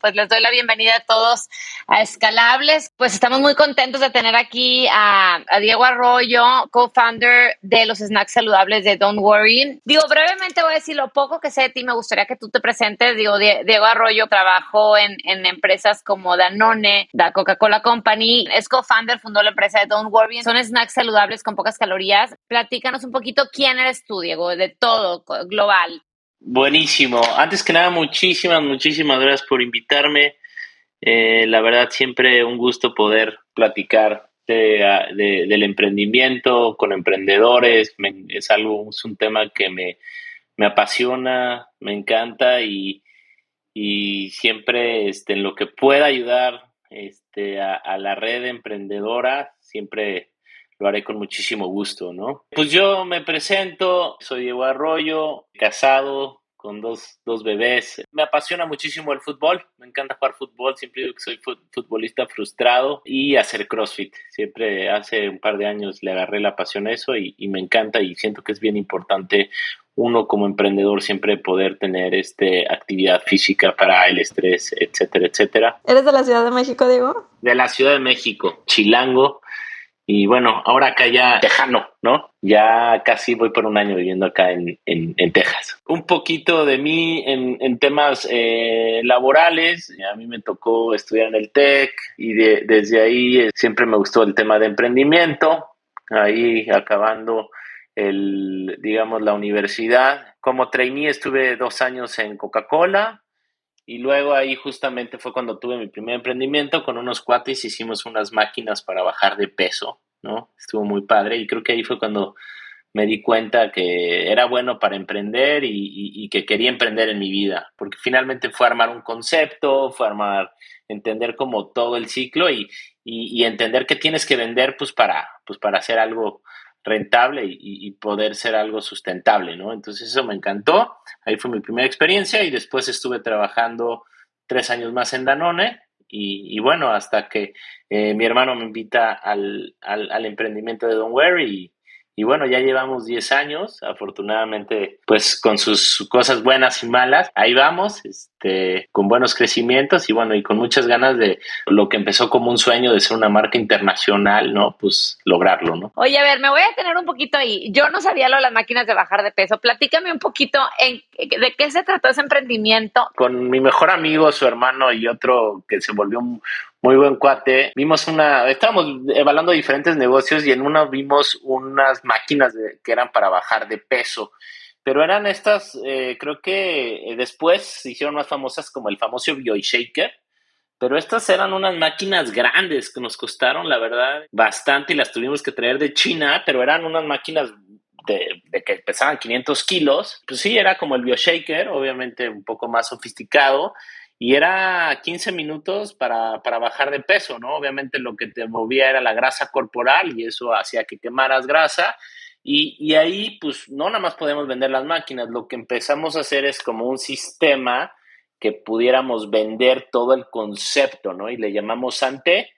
Pues les doy la bienvenida a todos a Escalables. Pues estamos muy contentos de tener aquí a, Diego Arroyo, co-founder de los snacks saludables de Don't Worry. Digo, brevemente voy a decir lo poco que sé de ti. Me gustaría que tú te presentes. Diego Arroyo trabajó en, empresas como Danone, la Coca-Cola Company. Es co-founder, fundó la empresa de Don't Worry. Son snacks saludables con pocas calorías. Platícanos un poquito quién eres tú, Diego, de todo, global. Buenísimo. Antes que nada, muchísimas, muchísimas gracias por invitarme. Eh, la verdad, siempre un gusto poder platicar de, de- del emprendimiento con emprendedores. Es algo, es un tema que me, me apasiona, me encanta y, y siempre este, en lo que pueda ayudar este, a, a la red emprendedora, siempre lo haré con muchísimo gusto, ¿no? Pues yo me presento, soy Diego Arroyo, casado con dos, dos bebés. Me apasiona muchísimo el fútbol, me encanta jugar fútbol, siempre digo que soy fut- futbolista frustrado y hacer CrossFit. Siempre hace un par de años le agarré la pasión a eso y, y me encanta y siento que es bien importante uno como emprendedor siempre poder tener este actividad física para el estrés, etcétera, etcétera ¿Eres de la Ciudad de México, Diego? de la Ciudad de México, Chilango. Y bueno, ahora acá ya tejano, ¿no? Ya casi voy por un año viviendo acá en, en, en Texas. Un poquito de mí en, en temas eh, laborales. A mí me tocó estudiar en el TEC y de- desde ahí eh, siempre me gustó el tema de emprendimiento. Ahí acabando el, digamos, la universidad. Como trainee estuve dos años en Coca-Cola, y luego ahí justamente fue cuando tuve mi primer emprendimiento con unos cuates, hicimos unas máquinas para bajar de peso, ¿no? Estuvo muy padre y creo que ahí fue cuando me di cuenta que era bueno para emprender y, que quería emprender en mi vida, porque finalmente fue armar un concepto, fue armar, entender como todo el ciclo y, y- y entender que tienes que vender pues para, pues para hacer algo rentable y, poder ser algo sustentable, ¿no? Entonces eso me encantó. Ahí fue mi primera experiencia y después estuve trabajando tres años más en Danone y, bueno, hasta que eh, mi hermano me invita al, al, al emprendimiento de Don't Worry y, y bueno, ya llevamos 10 años, afortunadamente, pues con sus cosas buenas y malas, ahí vamos, este, con buenos crecimientos y bueno, y con muchas ganas de lo que empezó como un sueño de ser una marca internacional, ¿no? Pues lograrlo, ¿no? Oye, a ver, me voy a tener un poquito ahí. Yo no sabía lo de las máquinas de bajar de peso. Platícame un poquito en, de qué se trató ese emprendimiento. con mi mejor amigo, su hermano y otro que se volvió un muy buen cuate, vimos una, estábamos evaluando diferentes negocios y en uno vimos unas máquinas de- que eran para bajar de peso, pero eran estas, eh, creo que eh, después se hicieron más famosas como el famoso BioShaker, pero estas eran unas máquinas grandes que nos costaron, la verdad, bastante y las tuvimos que traer de China, pero eran unas máquinas de, de que pesaban 500 kilos. Pues sí, era como el BioShaker, obviamente un poco más sofisticado. Y era 15 minutos para, para bajar de peso, ¿no? Obviamente lo que te movía era la grasa corporal y eso hacía que quemaras grasa. Y, y ahí, pues, no nada más podemos vender las máquinas, lo que empezamos a hacer es como un sistema que pudiéramos vender todo el concepto, ¿no? Y le llamamos Santé.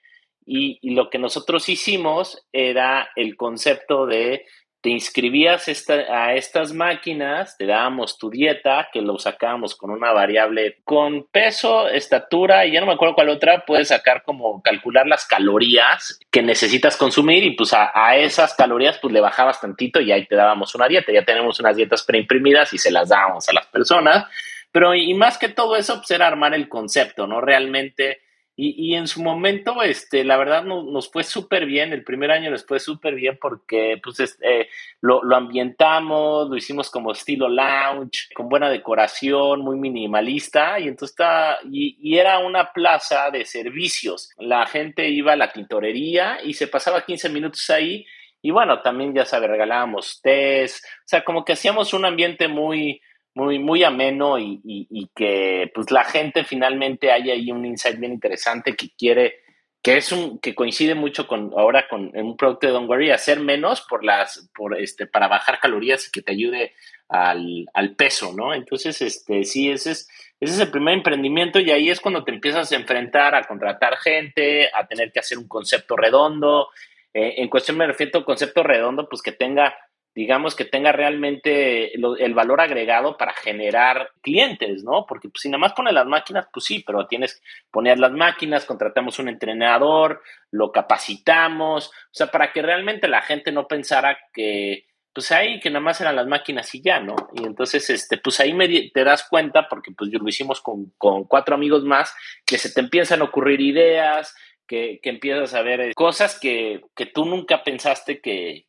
Y, y lo que nosotros hicimos era el concepto de te inscribías a estas máquinas, te dábamos tu dieta, que lo sacábamos con una variable con peso, estatura, y ya no me acuerdo cuál otra, puedes sacar como calcular las calorías que necesitas consumir y pues a, a esas calorías pues le bajabas tantito y ahí te dábamos una dieta. Ya tenemos unas dietas preimprimidas y se las dábamos a las personas. Pero y más que todo eso, pues era armar el concepto, ¿no? Realmente Y, en su momento, este, la verdad nos fue súper bien, el primer año nos fue súper bien porque pues, este, lo, lo, ambientamos, lo hicimos como estilo lounge, con buena decoración, muy minimalista, y entonces está, y, y, era una plaza de servicios. La gente iba a la tintorería y se pasaba 15 minutos ahí, y bueno, también ya sabe, regalábamos test, o sea, como que hacíamos un ambiente muy, muy, muy ameno y, que pues la gente finalmente hay ahí un insight bien interesante que quiere, que es un, que coincide mucho con ahora con un producto de Don't Worry, hacer menos por las, por este, para bajar calorías y que te ayude al, peso, ¿no? Entonces, este, sí, ese es, ese es el primer emprendimiento y ahí es cuando te empiezas a enfrentar a contratar gente, a tener que hacer un concepto redondo. Eh, en cuestión me refiero a un concepto redondo, pues que tenga digamos, que tenga realmente el valor agregado para generar clientes, ¿no? Porque pues, si nada más pones las máquinas, pues sí, pero tienes que poner las máquinas, contratamos un entrenador, lo capacitamos, o sea, para que realmente la gente no pensara que, pues ahí, que nada más eran las máquinas y ya, ¿no? Y entonces, este, pues ahí te das cuenta, porque pues yo lo hicimos con, con cuatro amigos más, que se te empiezan a ocurrir ideas, que, que empiezas a ver cosas que, que tú nunca pensaste que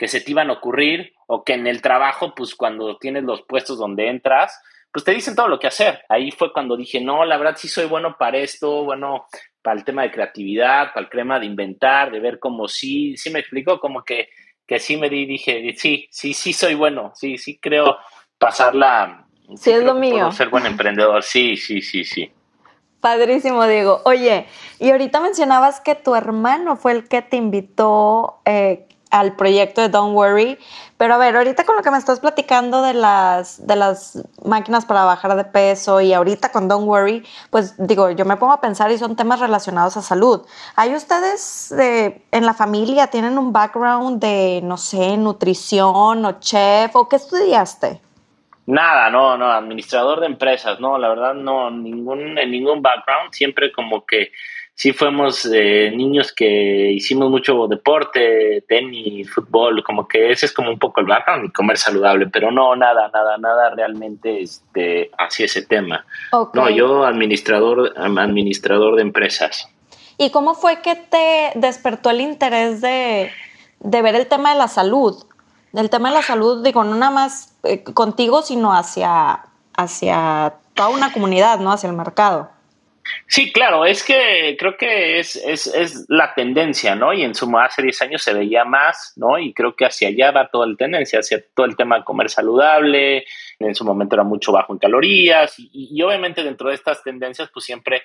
que se te iban a ocurrir o que en el trabajo, pues cuando tienes los puestos donde entras, pues te dicen todo lo que hacer. Ahí fue cuando dije, no, la verdad sí soy bueno para esto, bueno, para el tema de creatividad, para el tema de inventar, de ver cómo sí, sí me explicó, como que, que sí me di, dije, sí, sí, sí soy bueno, sí, sí creo pasarla. Sí, es lo mío. Ser buen emprendedor, sí, sí, sí, sí. Padrísimo, Diego. Oye, y ahorita mencionabas que tu hermano fue el que te invitó, eh, al proyecto de Don't Worry. Pero a ver, ahorita con lo que me estás platicando de las, de las máquinas para bajar de peso y ahorita con Don't Worry, pues digo, yo me pongo a pensar y son temas relacionados a salud. ¿Hay ustedes en la familia, tienen un background de, no sé, nutrición o chef o qué estudiaste? Nada, no, no, administrador de empresas, no, la verdad no, ningún, en ningún background, siempre como que sí fuimos eh, niños que hicimos mucho deporte, tenis, fútbol, como que ese es como un poco el background y comer saludable, pero no, nada, nada, nada realmente este, hacia ese tema. No, yo administrador, administrador de empresas. ¿Y cómo fue que te despertó el interés de, de ver el tema de la salud? Del tema de la salud, digo, no nada más eh, contigo, sino hacia, hacia toda una comunidad, ¿no? Hacia el mercado. Sí, claro, es que creo que es, es, es, la tendencia, ¿no? Y en su hace 10 años se veía más, ¿no? Y creo que hacia allá va toda la tendencia, hacia todo el tema de comer saludable, en su momento era mucho bajo en calorías, y, obviamente dentro de estas tendencias, pues siempre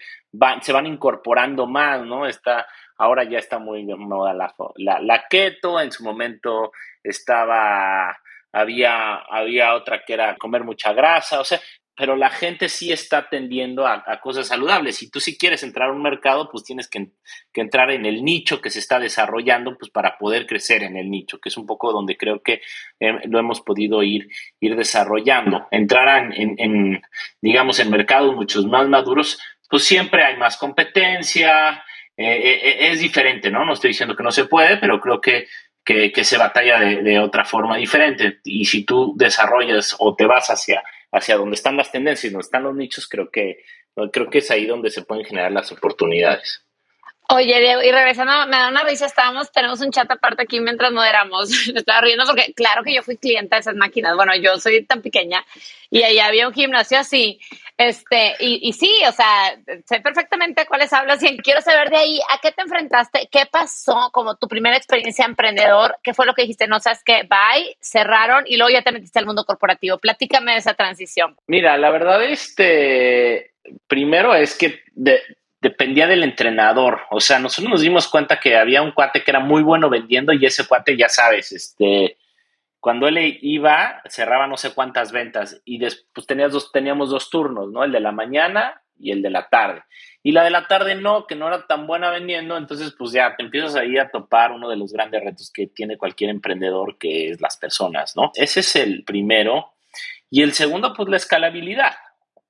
se van incorporando más, ¿no? Está, ahora ya está muy de moda la, la, la keto, en su momento estaba había, había otra que era comer mucha grasa, o sea, pero la gente sí está tendiendo a, cosas saludables. Si tú sí quieres entrar a un mercado, pues tienes que, entrar en el nicho que se está desarrollando, pues para poder crecer en el nicho, que es un poco donde creo que eh, lo hemos podido ir, ir desarrollando. Entrar en, digamos, en mercados muchos más maduros, pues siempre hay más competencia, eh, eh, es diferente, ¿no? No estoy diciendo que no se puede, pero creo que que, se batalla de, de, otra forma diferente. Y si tú desarrollas o te vas hacia hacia donde están las tendencias, donde están los nichos, creo que, creo que es ahí donde se pueden generar las oportunidades. Oye, y regresando, me da una risa, estábamos, tenemos un chat aparte aquí mientras moderamos, me estaba riendo porque claro que yo fui clienta de esas máquinas, bueno, yo soy tan pequeña y ahí había un gimnasio así, este, y, y sí, o sea, sé perfectamente cuáles hablas y quiero saber de ahí, ¿a qué te enfrentaste? ¿Qué pasó como tu primera experiencia emprendedor? ¿Qué fue lo que dijiste? No sabes qué, bye, cerraron y luego ya te metiste al mundo corporativo. Platícame de esa transición. Mira, la verdad, este, primero es que dependía del entrenador. O sea, nosotros nos dimos cuenta que había un cuate que era muy bueno vendiendo y ese cuate, ya sabes, este, cuando él iba, cerraba no sé cuántas ventas y después tenías dos, teníamos dos turnos, ¿no? El de la mañana y el de la tarde. Y la de la tarde no, que no era tan buena vendiendo, entonces pues ya te empiezas ahí a topar uno de los grandes retos que tiene cualquier emprendedor, que es las personas, ¿no? Ese es el primero. Y el segundo, pues la escalabilidad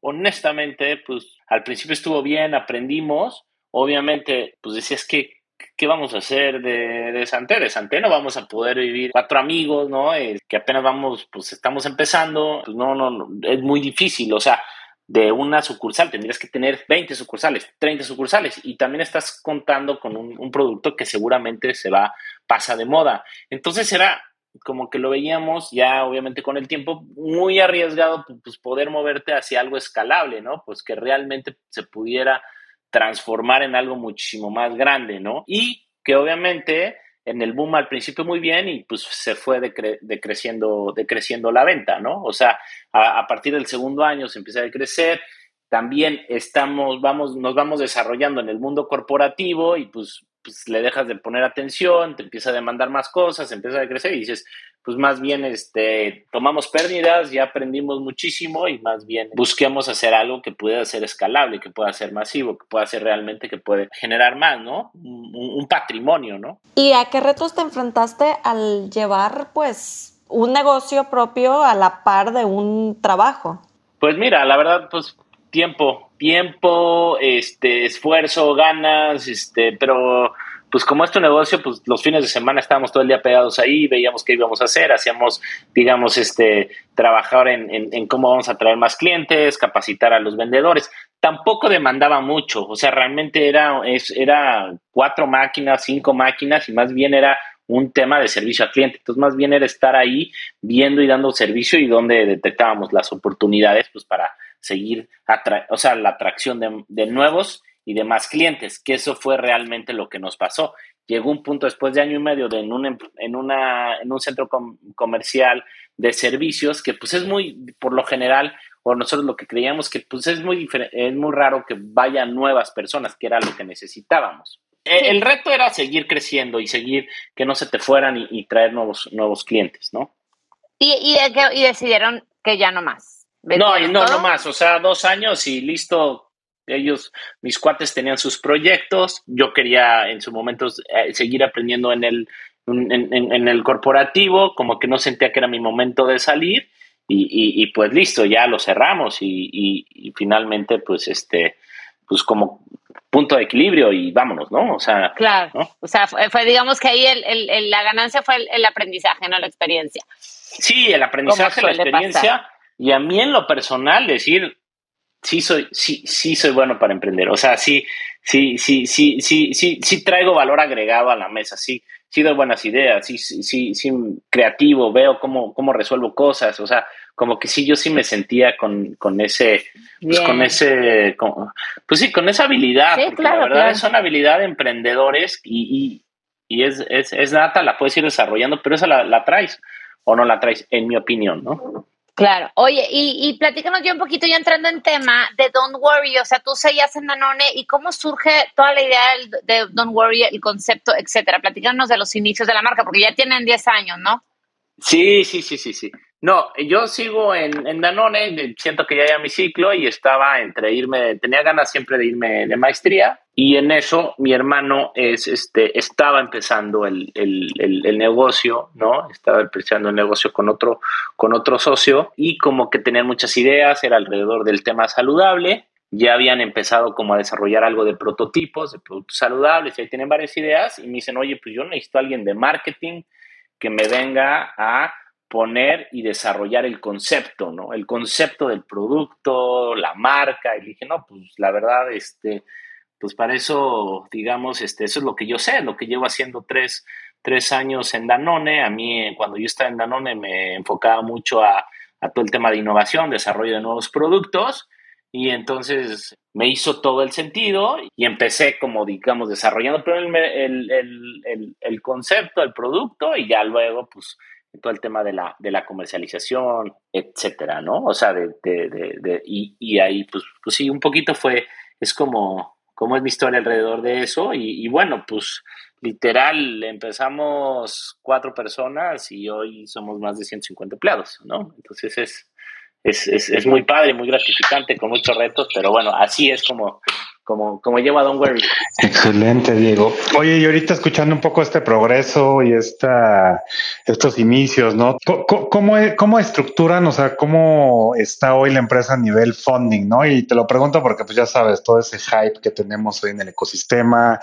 honestamente, pues al principio estuvo bien, aprendimos. Obviamente, pues decías que, ¿qué vamos a hacer de, de Santé? De Santé no vamos a poder vivir cuatro amigos, ¿no? que apenas vamos, pues estamos empezando, pues no, no, es muy difícil, o sea, de una sucursal, tendrías que tener 20 sucursales, 30 sucursales y también estás contando con un, producto que seguramente se va, pasa de moda. Entonces era como que lo veíamos ya obviamente con el tiempo muy arriesgado pues poder moverte hacia algo escalable, ¿no? Pues que realmente se pudiera transformar en algo muchísimo más grande, ¿no? Y que obviamente en el boom al principio muy bien y pues se fue decreciendo, decreciendo la venta, ¿no? O sea, a, partir del segundo año se empieza a decrecer, también estamos, vamos, nos vamos desarrollando en el mundo corporativo y pues, pues le dejas de poner atención, te empieza a demandar más cosas, empieza a crecer y dices, pues más bien este, tomamos pérdidas, ya aprendimos muchísimo y más bien busquemos hacer algo que pueda ser escalable, que pueda ser masivo, que pueda ser realmente, que puede generar más, ¿no? Un, patrimonio, ¿no? ¿Y a qué retos te enfrentaste al llevar, pues, un negocio propio a la par de un trabajo? Pues mira, la verdad, pues tiempo, tiempo, este, esfuerzo, ganas, este, pero pues como es tu negocio, pues los fines de semana estábamos todo el día pegados ahí, veíamos qué íbamos a hacer, hacíamos, digamos, este, trabajar en, en, cómo vamos a traer más clientes, capacitar a los vendedores. Tampoco demandaba mucho, o sea, realmente era, es, era cuatro máquinas, cinco máquinas y más bien era un tema de servicio al cliente. Entonces, más bien era estar ahí viendo y dando servicio y donde detectábamos las oportunidades, pues para seguir, o sea, la atracción de, de nuevos y de más clientes, que eso fue realmente lo que nos pasó. Llegó un punto después de año y medio de en, un, em, en, una, en un centro comercial de servicios que pues es muy, por lo general, o nosotros lo que creíamos que pues es muy, es muy raro que vayan nuevas personas, que era lo que necesitábamos. E, el, reto era seguir creciendo y seguir que no se te fueran y, traer nuevos, nuevos clientes, ¿no? Y, y, y, decidieron que ya no más. No, no, no más. O sea, dos años y listo, ellos, mis cuates tenían sus proyectos, yo quería en su momento eh, seguir aprendiendo en el, en, el corporativo, como que no sentía que era mi momento de salir y, y, pues listo, ya lo cerramos y, y, finalmente pues este, pues como punto de equilibrio y vámonos, ¿no? O sea, claro, o sea, fue, digamos que ahí el, el, la ganancia fue el, aprendizaje, no la experiencia. Sí, el aprendizaje, la experiencia. Y a mí en lo personal decir, sí soy, sí, sí soy bueno para emprender. O sea, sí, sí, sí, sí, sí, sí, sí traigo valor agregado a la mesa, sí, sí doy buenas ideas, sí, sí, sí, creativo, veo cómo, cómo resuelvo cosas, o sea, como que sí, yo sí me sentía con, con ese, pues con ese, pues sí, con esa habilidad, porque la verdad es una habilidad de emprendedores y, y, y es, es, es, nata, la puedes ir desarrollando, pero esa la, la traes o no la traes, en mi opinión, ¿no? Claro. Oye, y, y platícanos ya un poquito, ya entrando en tema de Don't Worry, o sea, tú seguías en Danone y cómo surge toda la idea de Don't Worry, el concepto, etcétera. Platícanos de los inicios de la marca, porque ya tienen 10 años, ¿no? Sí, sí, sí, sí, sí. No, yo sigo en, en Danone, siento que ya ya mi ciclo y estaba entre irme, tenía ganas siempre de irme de maestría y en eso mi hermano es, este, estaba empezando el, el, el, negocio, ¿no? Estaba empezando el negocio con otro, con otro socio y como que tenían muchas ideas, era alrededor del tema saludable ya habían empezado como a desarrollar algo de prototipos, de productos saludables, y ahí tienen varias ideas y me dicen, oye, pues yo necesito a alguien de marketing que me venga a poner y desarrollar el concepto, ¿no? El concepto del producto, la marca, y dije, no, pues la verdad, este, pues para eso, digamos, este, eso es lo que yo sé, lo que llevo haciendo tres, tres años en Danone. A mí, cuando yo estaba en Danone, me enfocaba mucho a, a todo el tema de innovación, desarrollo de nuevos productos, y entonces me hizo todo el sentido y empecé como, digamos, desarrollando el, el, el, el concepto, el producto, y ya luego, pues, todo el tema de la, de la comercialización, etcétera, ¿no? O sea, de, de, de, y, y, ahí, pues, pues sí, un poquito fue, es como, como es mi historia alrededor de eso, y, y bueno, pues literal, empezamos cuatro personas y hoy somos más de 150 empleados, ¿no? Entonces es, es, es, es muy padre, muy gratificante, con muchos retos, pero bueno, así es como, como, como lleva Don Worry. Excelente, Diego. Oye, y ahorita escuchando un poco este progreso y esta, estos inicios, ¿no? ¿Cómo, cómo, estructuran, o sea, cómo está hoy la empresa a nivel funding, ¿no? Y te lo pregunto porque, pues ya sabes, todo ese hype que tenemos hoy en el ecosistema,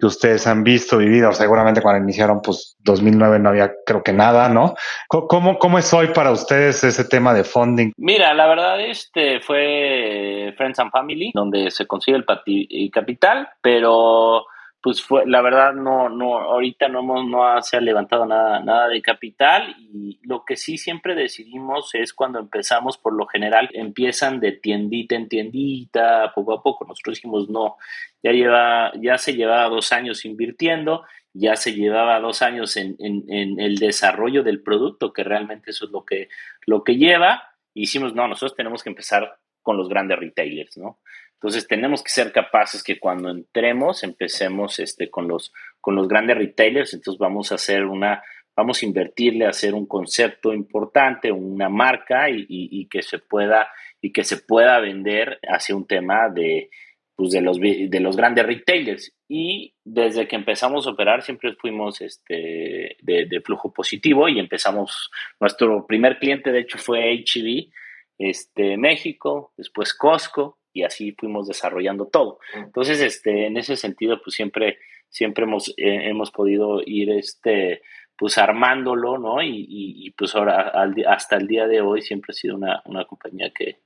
que ustedes han visto, vivido. Seguramente cuando iniciaron, pues 2009 no había, creo que nada, ¿no? ¿Cómo, cómo es hoy para ustedes ese tema de funding? Mira, la verdad, este fue Friends and Family, donde se consigue el capital, pero pues fue, la verdad no, no, ahorita no hemos, no se ha levantado nada, nada de capital y lo que sí siempre decidimos es cuando empezamos, por lo general, empiezan de tiendita en tiendita, poco a poco. Nosotros dijimos no, ya lleva, ya se llevaba dos años invirtiendo, ya se llevaba dos años en, en, el desarrollo del producto, que realmente eso es lo que, lo que lleva. hicimos, no, nosotros tenemos que empezar con los grandes retailers, ¿no? Entonces tenemos que ser capaces que cuando entremos empecemos este, con, los, con los grandes retailers, entonces vamos a hacer una, vamos a invertirle a hacer un concepto importante, una marca y, que se pueda y que se pueda vender hacia un tema de, pues de, los, de los grandes retailers. Y desde que empezamos a operar siempre fuimos este, de, flujo positivo y empezamos, nuestro primer cliente de hecho fue HEV, este, México, después Costco, y así fuimos desarrollando todo. Entonces, este, en ese sentido, pues siempre, siempre hemos, eh, hemos podido ir, este, pues armándolo, ¿no? Y, pues ahora, hasta el día de hoy, siempre ha sido una, compañía que,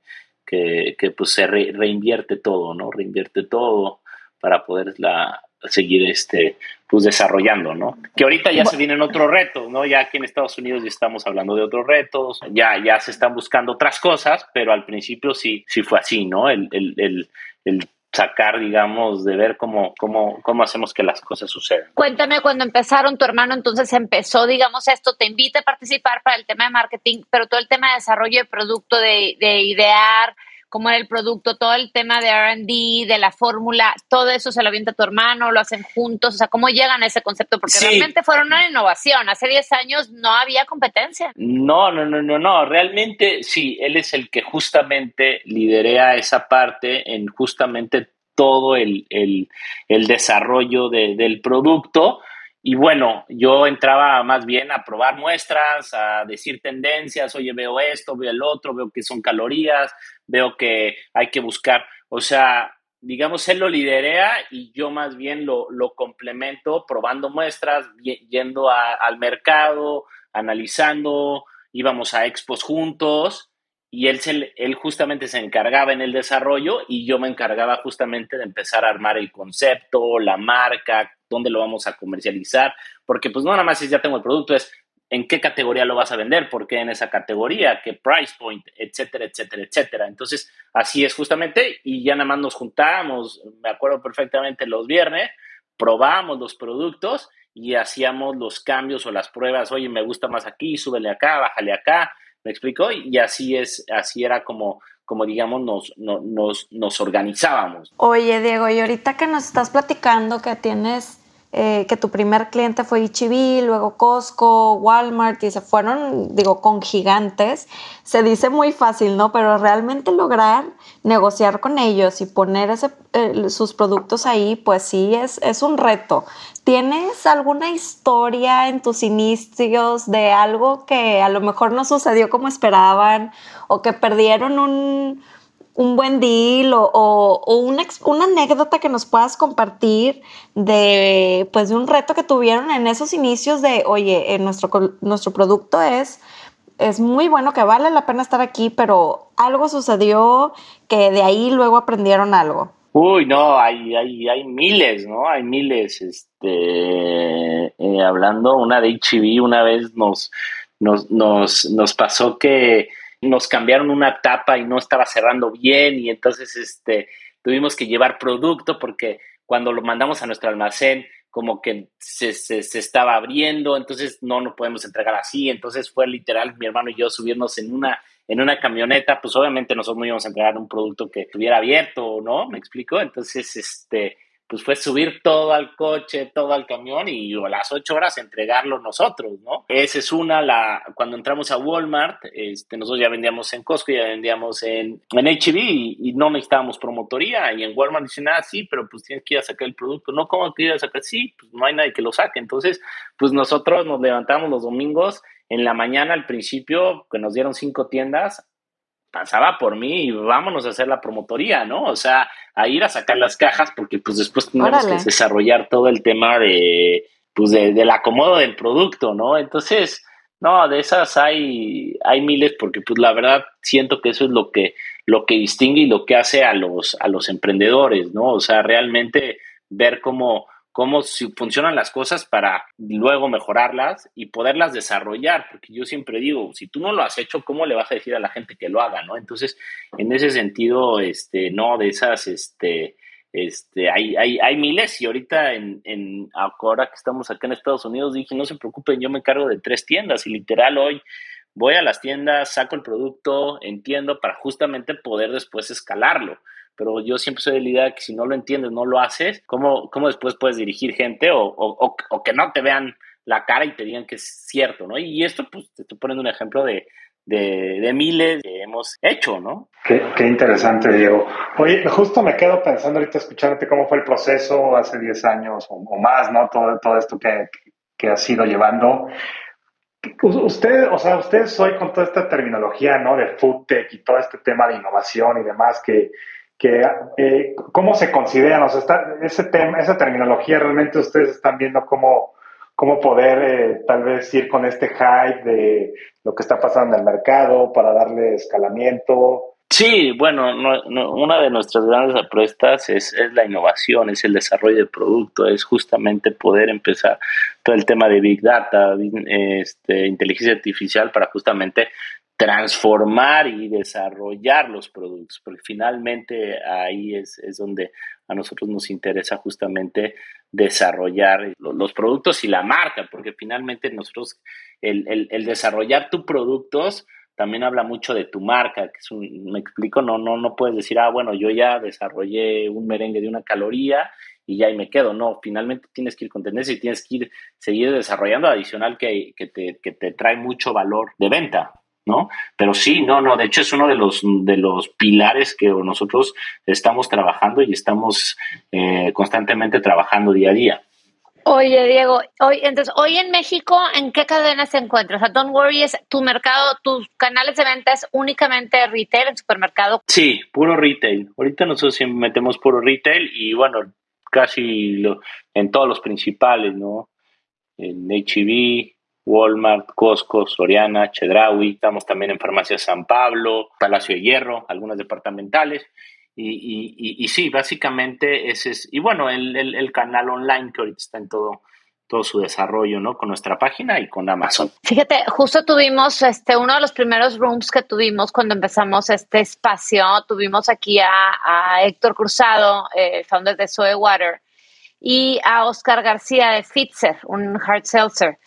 que, pues se reinvierte todo, ¿no? Reinvierte todo para poder la, seguir este, pues desarrollando, ¿no? Que ahorita ya se vienen otros retos, ¿no? Ya aquí en Estados Unidos ya estamos hablando de otros retos, ya, ya se están buscando otras cosas, pero al principio sí, sí fue así, ¿no? El, el, el, el sacar, digamos, de ver cómo, cómo, cómo hacemos que las cosas sucedan. Cuéntame, cuando empezaron, tu hermano entonces empezó, digamos, esto, te invita a participar para el tema de marketing, pero todo el tema de desarrollo de producto, de, de idear, cómo era el producto, todo el tema de RD, de la fórmula, todo eso se lo avienta tu hermano, lo hacen juntos, o sea, ¿cómo llegan a ese concepto? Porque realmente fueron una innovación, hace 10 años no había competencia. No, no, no, no, no, realmente sí, él es el que justamente liderea esa parte en justamente todo el, desarrollo del producto y bueno, yo entraba más bien a probar muestras, a decir tendencias, oye, veo esto, veo el otro, veo que son calorías, veo que hay que buscar, o sea, digamos, él lo liderea y yo más bien lo, lo complemento probando muestras, yendo al mercado, analizando, íbamos a expos juntos y él, se, él justamente se encargaba en el desarrollo y yo me encargaba justamente de empezar a armar el concepto, la marca, dónde lo vamos a comercializar, porque pues no nada más es ya tengo el producto, es en qué categoría lo vas a vender, por qué en esa categoría, qué price point, etcétera, etcétera, etcétera. Entonces, así es justamente, y ya nada más nos juntamos, me acuerdo perfectamente los viernes, probábamos los productos y hacíamos los cambios o las pruebas, oye, me gusta más aquí, súbele acá, bájale acá, ¿me explico? Y así es, así era como como digamos, nos, nos, nos organizábamos. Oye, Diego, y ahorita que nos estás platicando que tienes eh, que tu primer cliente fue Ichibi, luego Costco, Walmart y se fueron, digo, con gigantes. Se dice muy fácil, ¿no? Pero realmente lograr negociar con ellos y poner ese, sus productos ahí, pues sí, es, es un reto. ¿Tienes alguna historia en tus inicios de algo que a lo mejor no sucedió como esperaban o que perdieron un, un buen deal o, una, anécdota que nos puedas compartir de, pues, de un reto que tuvieron en esos inicios de, oye, eh, nuestro, nuestro producto es, es muy bueno, que vale la pena estar aquí, pero algo sucedió que de ahí luego aprendieron algo. Uy, no, hay, hay, hay miles, ¿no? Hay miles. Este, eh, hablando una de HB, una vez nos, nos, nos, nos pasó que nos cambiaron una tapa y no estaba cerrando bien y entonces este, tuvimos que llevar producto porque cuando lo mandamos a nuestro almacén como que se, se, estaba abriendo, entonces no nos podemos entregar así, entonces fue literal mi hermano y yo subirnos en una, en una camioneta, pues obviamente nosotros no íbamos a entregar un producto que estuviera abierto, ¿no? ¿Me explico? Entonces, este, pues fue subir todo al coche, todo al camión y a las ocho horas entregarlo nosotros, ¿no? Esa es una, la, cuando entramos a Walmart, este, nosotros ya vendíamos en Costco, ya vendíamos en, en HB y, no necesitábamos promotoría y en Walmart dicen, ah, sí, pero pues tienes que ir a sacar el producto. No, ¿cómo que ir a sacar? Sí, pues no hay nadie que lo saque. Entonces, pues nosotros nos levantamos los domingos en la mañana al principio, que nos dieron cinco tiendas, pasaba por mí y vámonos a hacer la promotoría, ¿no? O sea, a ir a sacar las cajas porque pues después tenemos que desarrollar todo el tema de, pues de, del acomodo del producto, ¿no? Entonces, no, de esas hay, hay miles porque pues la verdad siento que eso es lo que, lo que distingue y lo que hace a los, a los emprendedores, ¿no? O sea, realmente ver cómo, cómo funcionan las cosas para luego mejorarlas y poderlas desarrollar, porque yo siempre digo, si tú no lo has hecho, ¿cómo le vas a decir a la gente que lo haga, no? Entonces, en ese sentido, este, no, de esas, este, este, hay, hay, hay miles y ahorita en, en, ahora que estamos acá en Estados Unidos dije, no se preocupen, yo me encargo de tres tiendas y literal hoy voy a las tiendas, saco el producto, entiendo para justamente poder después escalarlo pero yo siempre soy de la idea que si no lo entiendes, no lo haces, ¿cómo, cómo después puedes dirigir gente o, o, o, que no te vean la cara y te digan que es cierto, ¿no? Y esto, pues, te estoy poniendo un ejemplo de, de, de, miles que hemos hecho, ¿no? Qué, qué, interesante, Diego. Oye, justo me quedo pensando ahorita escuchándote cómo fue el proceso hace 10 años o, o más, ¿no? Todo, todo esto que, que has ido llevando. Usted, o sea, ustedes hoy con toda esta terminología, ¿no? De food tech y todo este tema de innovación y demás que, que eh, cómo se consideran, o sea, está, ese tema, esa terminología realmente ustedes están viendo cómo, cómo poder eh, tal vez ir con este hype de lo que está pasando en el mercado para darle escalamiento. Sí, bueno, una de nuestras grandes apuestas es, es, la innovación, es el desarrollo de producto, es justamente poder empezar todo el tema de Big Data, este, inteligencia artificial para justamente transformar y desarrollar los productos, porque finalmente ahí es, es donde a nosotros nos interesa justamente desarrollar los productos y la marca, porque finalmente nosotros, el, el, desarrollar tus productos también habla mucho de tu marca, que es un, me explico, no, no, no puedes decir, ah, bueno, yo ya desarrollé un merengue de una caloría y ya ahí me quedo. No, finalmente tienes que ir con y tienes que ir, seguir desarrollando adicional que, que, te, que te trae mucho valor de venta. ¿No? Pero sí, no, no, de hecho es uno de los, de los pilares que nosotros estamos trabajando y estamos eh, constantemente trabajando día a día. Oye, Diego, hoy, entonces, hoy en México, ¿en qué cadenas se encuentras? O sea, Don't Worry, es tu mercado, tus canales de venta es únicamente retail, en supermercado. Sí, puro retail. Ahorita nosotros metemos puro retail y bueno, casi lo, en todos los principales, ¿no? En HEB, Walmart, Costco, Soriana, Chedraui, estamos también en Farmacia San Pablo, Palacio de Hierro, algunas departamentales. Y, y, sí, básicamente ese es, y bueno, el, el, canal online que ahorita está en todo, todo su desarrollo, ¿no? Con nuestra página y con Amazon. Fíjate, justo tuvimos este, uno de los primeros rooms que tuvimos cuando empezamos este espacio, tuvimos aquí a, a Héctor Cruzado, eh, founder de Soy Water, y a Oscar García de Fitzer, un hard seltzer.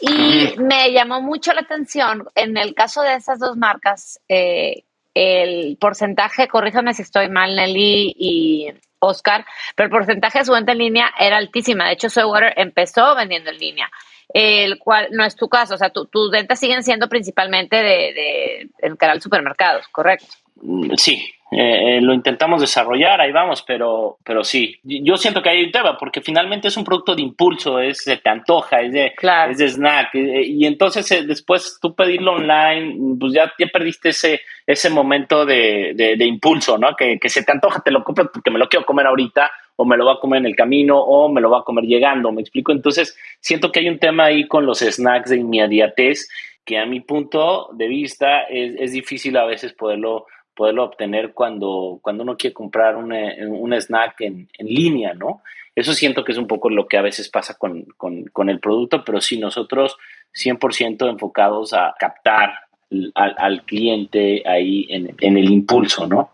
Y me llamó mucho la atención, en el caso de esas dos marcas, eh, el porcentaje, corríjame si estoy mal, Nelly y Oscar, pero el porcentaje de su venta en línea era altísima. De hecho, Water empezó vendiendo en línea, el cual no es tu caso. O sea, tus ventas siguen siendo principalmente de, de, del canal supermercados, ¿correcto? Mm, sí, eh, eh, lo intentamos desarrollar, ahí vamos, pero, pero sí, yo siento que hay un tema, porque finalmente es un producto de impulso, es, se te antoja, es de, es de snack, eh, y entonces después tú pedirlo online, pues ya, ya perdiste ese, ese momento de, de, impulso, ¿no? Que, que, se te antoja, te lo compro porque me lo quiero comer ahorita, o me lo va a comer en el camino, o me lo va a comer llegando, ¿me explico? Entonces, siento que hay un tema ahí con los snacks de inmediatez, que a mi punto de vista es, es difícil a veces poderlo poderlo obtener cuando, cuando uno quiere comprar un, snack en, en, línea, ¿no? Eso siento que es un poco lo que a veces pasa con, con, con el producto, pero sí nosotros 100% enfocados a captar al, al cliente ahí en, en, el impulso, ¿no?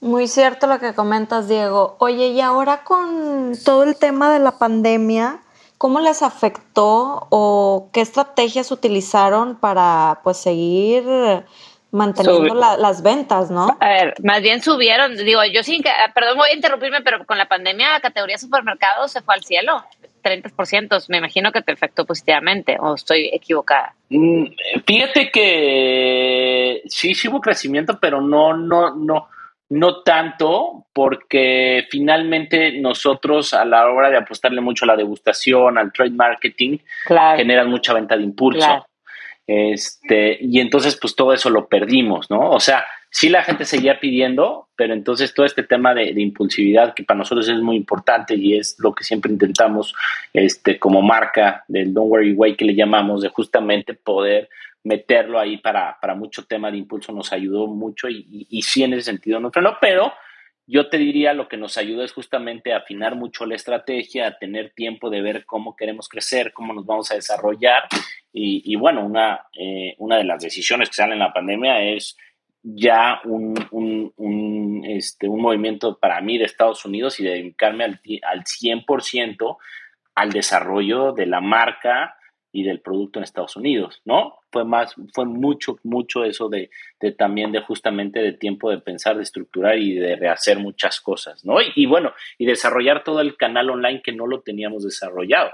Muy cierto lo que comentas, Diego. Oye, y ahora con todo el tema de la pandemia, ¿cómo les afectó o qué estrategias utilizaron para pues seguir manteniendo las ventas, ¿no? A ver, más bien subieron, digo, yo sí, perdón, voy a interrumpirme, pero con la pandemia la categoría supermercados se fue al cielo. 30%, me imagino que te afectó positivamente, o estoy equivocada. Mm, fíjate que sí, sí hubo crecimiento, pero no, no, no, no tanto, porque finalmente nosotros a la hora de apostarle mucho a la degustación, al trade marketing, generan mucha venta de impulso. Este, y entonces, pues todo eso lo perdimos, ¿no? O sea, sí la gente seguía pidiendo, pero entonces todo este tema de, impulsividad, que para nosotros es muy importante y es lo que siempre intentamos este, como marca del Don't Worry Way que le llamamos, de justamente poder meterlo ahí para, para mucho tema de impulso nos ayudó mucho y, sí en ese sentido no frenó, pero yo te diría lo que nos ayuda es justamente a afinar mucho la estrategia, a tener tiempo de ver cómo queremos crecer, cómo nos vamos a desarrollar. Y, bueno, una, eh, una de las decisiones que salen en la pandemia es ya un, un, este, un movimiento para mí de Estados Unidos y dedicarme al, al 100% al desarrollo de la marca y del producto en Estados Unidos, ¿no? Fue más, fue mucho, mucho eso de, de también de justamente de tiempo de pensar, de estructurar y de rehacer muchas cosas, ¿no? Y, bueno, y desarrollar todo el canal online que no lo teníamos desarrollado.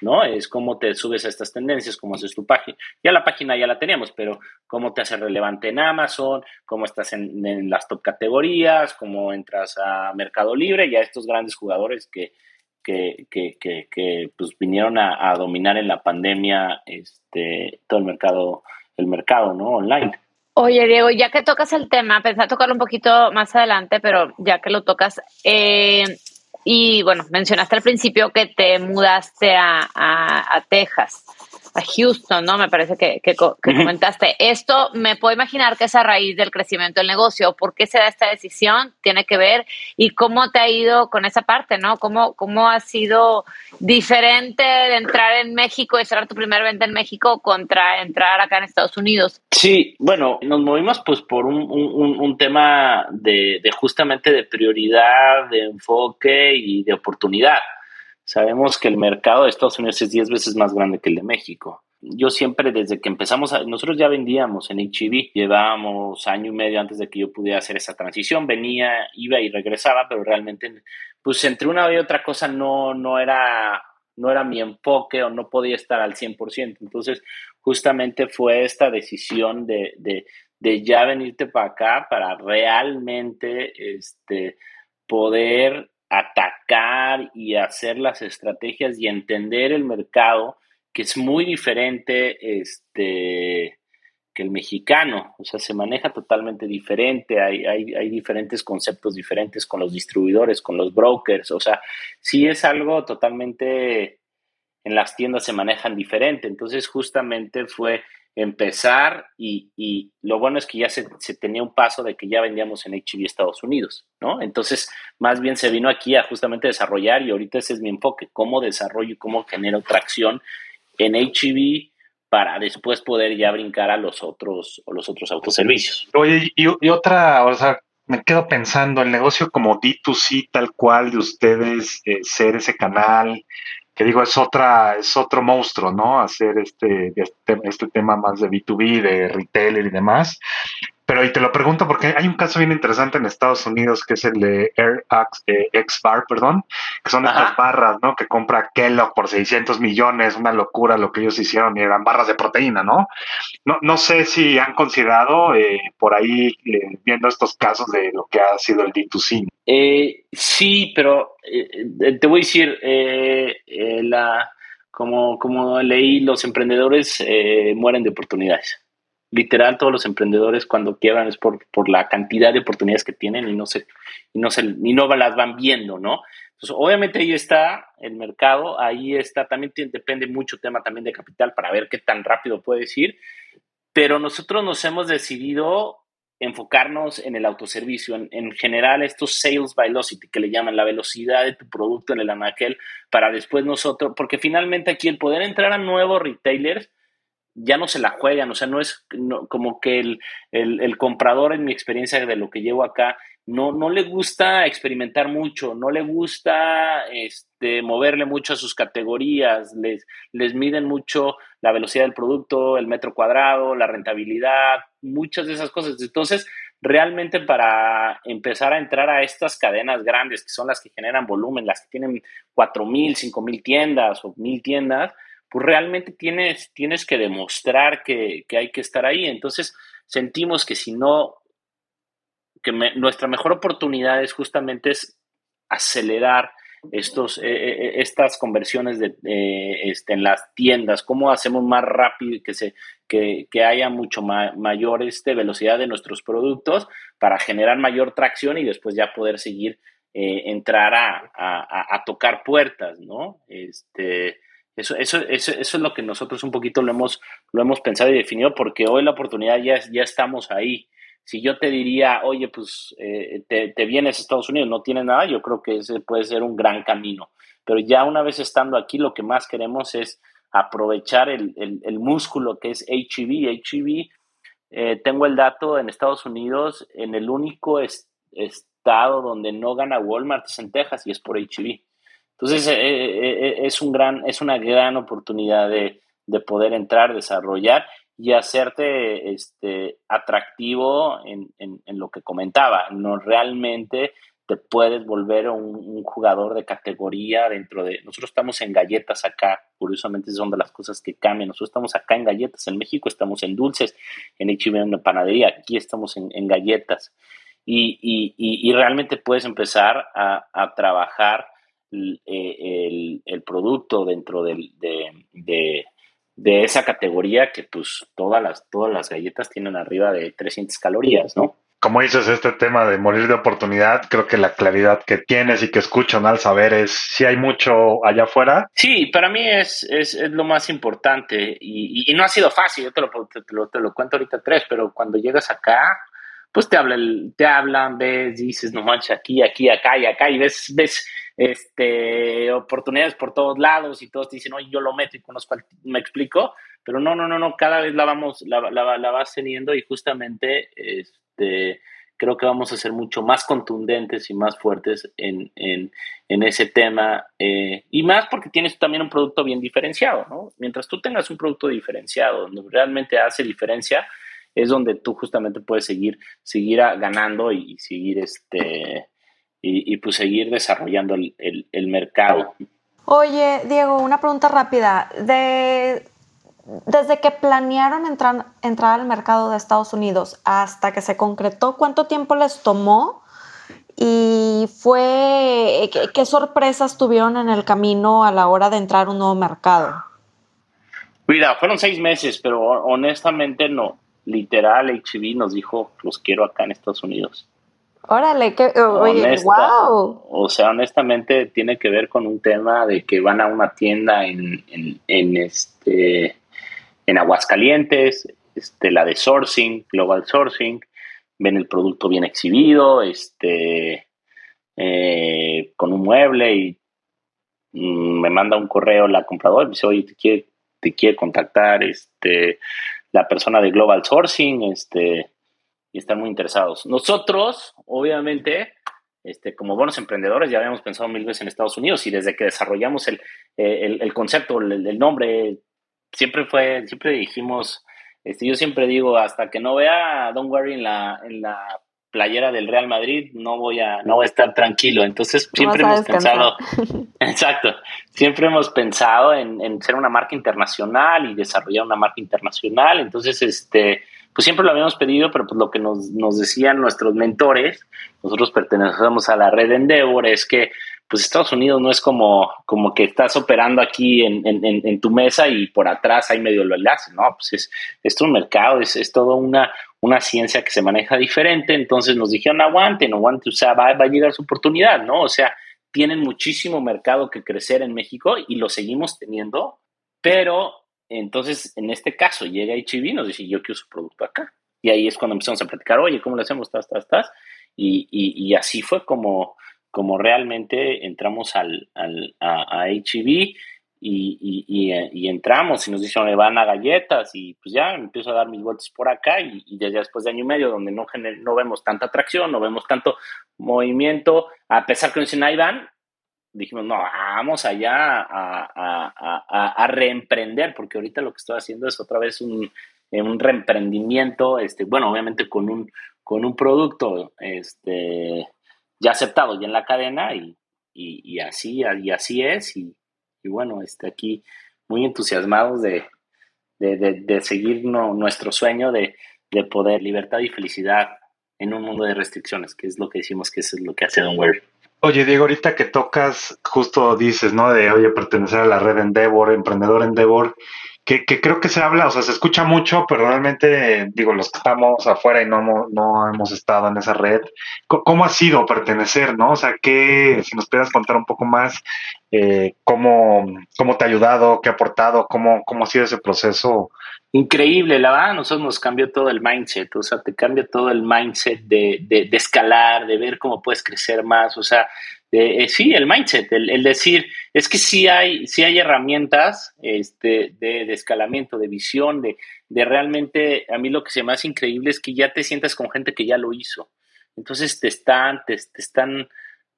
¿no? Es cómo te subes a estas tendencias, cómo haces tu página. Ya la página ya la teníamos, pero cómo te hace relevante en Amazon, cómo estás en, las top categorías, cómo entras a Mercado Libre y a estos grandes jugadores que, que, que, que, pues vinieron a, dominar en la pandemia este, todo el mercado, el mercado, ¿no? Online. Oye, Diego, ya que tocas el tema, pensé a tocarlo un poquito más adelante, pero ya que lo tocas, eh, y bueno, mencionaste al principio que te mudaste a, a, a Texas a Houston, ¿no? Me parece que, que, comentaste. Esto me puedo imaginar que es a raíz del crecimiento del negocio. ¿Por qué se da esta decisión? Tiene que ver. ¿Y cómo te ha ido con esa parte, no? ¿Cómo, cómo ha sido diferente de entrar en México y cerrar tu primer venta en México contra entrar acá en Estados Unidos? Sí, bueno, nos movimos pues por un, un, un tema de, de justamente de prioridad, de enfoque y de oportunidad. Sabemos que el mercado de Estados Unidos es 10 veces más grande que el de México. Yo siempre, desde que empezamos, a, nosotros ya vendíamos en HEV, llevábamos año y medio antes de que yo pudiera hacer esa transición, venía, iba y regresaba, pero realmente, pues entre una y otra cosa no, no era no era mi enfoque o no podía estar al 100%. Entonces, justamente fue esta decisión de, de, de ya venirte para acá para realmente este, poder atacar y hacer las estrategias y entender el mercado, que es muy diferente este, que el mexicano, o sea, se maneja totalmente diferente, hay, hay, diferentes conceptos diferentes con los distribuidores, con los brokers, o sea, sí es algo totalmente, en las tiendas se manejan diferente, entonces justamente fue empezar y, y, lo bueno es que ya se, se, tenía un paso de que ya vendíamos en HB Estados Unidos, ¿no? Entonces, más bien se vino aquí a justamente desarrollar y ahorita ese es mi enfoque, cómo desarrollo y cómo genero tracción en HB para después poder ya brincar a los otros, o los otros autoservicios. Oye, y, y otra, o sea, me quedo pensando, el negocio como D2C tal cual de ustedes, eh, ser ese canal, que digo, es otra, es otro monstruo, ¿no? Hacer este, este, este tema más de B2B, de retailer y demás. Pero y te lo pregunto porque hay un caso bien interesante en Estados Unidos que es el de Air eh, X, Bar, perdón, que son estas barras, ¿no? Que compra Kellogg por 600 millones, una locura lo que ellos hicieron y eran barras de proteína, ¿no? No, no sé si han considerado eh, por ahí eh, viendo estos casos de lo que ha sido el D2C. sí, pero te voy a decir, la, como, como leí, los emprendedores mueren de oportunidades literal todos los emprendedores cuando quiebran es por, por la cantidad de oportunidades que tienen y no se, y no se, y no las van viendo, ¿no? Entonces, obviamente ahí está el mercado, ahí está, también depende mucho tema también de capital para ver qué tan rápido puedes ir, pero nosotros nos hemos decidido enfocarnos en el autoservicio, en, en, general estos sales velocity que le llaman la velocidad de tu producto en el anaquel para después nosotros, porque finalmente aquí el poder entrar a nuevos retailers ya no se la juegan, o sea, no es como que el, el, comprador, en mi experiencia de lo que llevo acá, no, no le gusta experimentar mucho, no le gusta este, moverle mucho a sus categorías, les, les miden mucho la velocidad del producto, el metro cuadrado, la rentabilidad, muchas de esas cosas. Entonces, realmente para empezar a entrar a estas cadenas grandes, que son las que generan volumen, las que tienen 4.000, 5.000 tiendas o 1.000 tiendas, pues realmente tienes, tienes que demostrar que, hay que estar ahí. Entonces sentimos que si no, que nuestra mejor oportunidad es justamente es acelerar estos, estas conversiones de, este, en las tiendas, cómo hacemos más rápido que, se, que, que haya mucho mayor este, velocidad de nuestros productos para generar mayor tracción y después ya poder seguir entrar a, a, a, tocar puertas, ¿no? Este, eso, eso, eso, eso, es lo que nosotros un poquito lo hemos, lo hemos pensado y definido porque hoy la oportunidad ya, ya estamos ahí. Si yo te diría, oye, pues eh, te, vienes a Estados Unidos, no tienes nada, yo creo que ese puede ser un gran camino. Pero ya una vez estando aquí, lo que más queremos es aprovechar el, el, el músculo que es HEV. HEV, eh, tengo el dato en Estados Unidos, en el único estado donde no gana Walmart es en Texas y es por HEV. Entonces, eh, eh, eh, es, un gran, es una gran oportunidad de, poder entrar, desarrollar y hacerte este, atractivo en, lo que comentaba. No realmente te puedes volver un, jugador de categoría dentro de... Nosotros estamos en galletas acá, curiosamente son de las cosas que cambian. Nosotros estamos acá en galletas, en México estamos en dulces, en HB en panadería, aquí estamos en, galletas. Y, realmente puedes empezar a, a trabajar eh, el, producto dentro de, de, esa categoría que pues todas las, todas las galletas tienen arriba de 300 calorías, ¿no? Como dices, este tema de morir de oportunidad, creo que la claridad que tienes y que escuchan al saber es si hay mucho allá afuera. Sí, para mí es, es, lo más importante y, no ha sido fácil, yo te lo, te, lo, te lo cuento ahorita tres, pero cuando llegas acá, pues te, habla, te hablan, ves, dices, no manches, aquí, aquí, acá y acá, y ves, ves este, oportunidades por todos lados y todos te dicen, oye, yo lo meto y me explico, pero no, no, no, no, cada vez la vamos, la, la, la vas teniendo y justamente, este, creo que vamos a ser mucho más contundentes y más fuertes en, en, en ese tema. Eh, y más porque tienes también un producto bien diferenciado, ¿no? Mientras tú tengas un producto diferenciado, donde realmente hace diferencia, es donde tú justamente puedes seguir, seguir ganando y, seguir este y, pues seguir desarrollando el, mercado. Oye, Diego, una pregunta rápida. De, desde que planearon entrar, entrar al mercado de Estados Unidos hasta que se concretó, ¿cuánto tiempo les tomó? Y fue, ¿qué, qué sorpresas tuvieron en el camino a la hora de entrar a un nuevo mercado? Mira, fueron seis meses, pero honestamente no literal HB nos dijo, los quiero acá en Estados Unidos. Órale, que, oye, wow. O sea, honestamente tiene que ver con un tema de que van a una tienda en, en, este en Aguascalientes, este, la de sourcing, global sourcing, ven el producto bien exhibido, este, eh, con un mueble y mm, me manda un correo la compradora y dice, oye, te quiere, te quiere contactar, este, la persona de Global Sourcing, este, y están muy interesados. Nosotros, obviamente, este, como buenos emprendedores, ya habíamos pensado mil veces en Estados Unidos y desde que desarrollamos el, eh, el, concepto, el, nombre, siempre fue, siempre dijimos, este, yo siempre digo, hasta que no vea Don't Worry en la, en la playera del Real Madrid, no voy a, no voy a estar tranquilo. Entonces, siempre hemos pensado, exacto, siempre hemos pensado en, ser una marca internacional y desarrollar una marca internacional. Entonces, este, pues siempre lo habíamos pedido, pero pues lo que nos, nos decían nuestros mentores, nosotros pertenecemos a la red Endeavor, es que pues Estados Unidos no es como, como que estás operando aquí en, en, en tu mesa y por atrás hay medio lo enlace, no, pues es, es un mercado, es, es toda una, una ciencia que se maneja diferente, entonces nos dijeron aguanten, aguanten, o sea, va, va a llegar su oportunidad, ¿no? O sea, tienen muchísimo mercado que crecer en México y lo seguimos teniendo, pero entonces en este caso llega HB y nos dice, yo quiero su producto acá. Y ahí es cuando empezamos a platicar, oye, ¿cómo lo hacemos? ¿Estás, estás, estás? Y, y, y así fue como, como realmente entramos al, al a, a HEV y, y, entramos y nos dicen, le van a galletas y pues ya empiezo a dar mis vueltas por acá y, ya después de año y medio donde no, no vemos tanta atracción, no vemos tanto movimiento, a pesar que nos dicen, ahí van, dijimos, no, vamos allá a, a, a, a, reemprender, porque ahorita lo que estoy haciendo es otra vez un, un reemprendimiento, este, bueno, obviamente con un, con un producto este, ya aceptado ya en la cadena y, y, así, y así es. Y, bueno, este, aquí muy entusiasmados de, de, seguir nuestro sueño de, poder libertad y felicidad en un mundo de restricciones, que es lo que decimos que es lo que hace Don Oye, Diego, ahorita que tocas, justo dices, ¿no? De, oye, pertenecer a la red Endeavor, emprendedor Endeavor, que, que creo que se habla, o sea, se escucha mucho, pero realmente, digo, los que estamos afuera y no, no hemos estado en esa red, ¿cómo ha sido pertenecer, no? O sea, que, si nos pudieras contar un poco más, eh, cómo, cómo te ha ayudado, qué ha aportado, cómo, cómo ha sido ese proceso. Increíble, la verdad, nosotros nos cambió todo el mindset, o sea, te cambia todo el mindset de, de, de escalar, de ver cómo puedes crecer más, o sea, eh, sí, el mindset, el, decir, es que sí hay, sí hay herramientas este, de, escalamiento, de visión, de, de, realmente, a mí lo que se me hace increíble es que ya te sientas con gente que ya lo hizo. Entonces te están, te, están,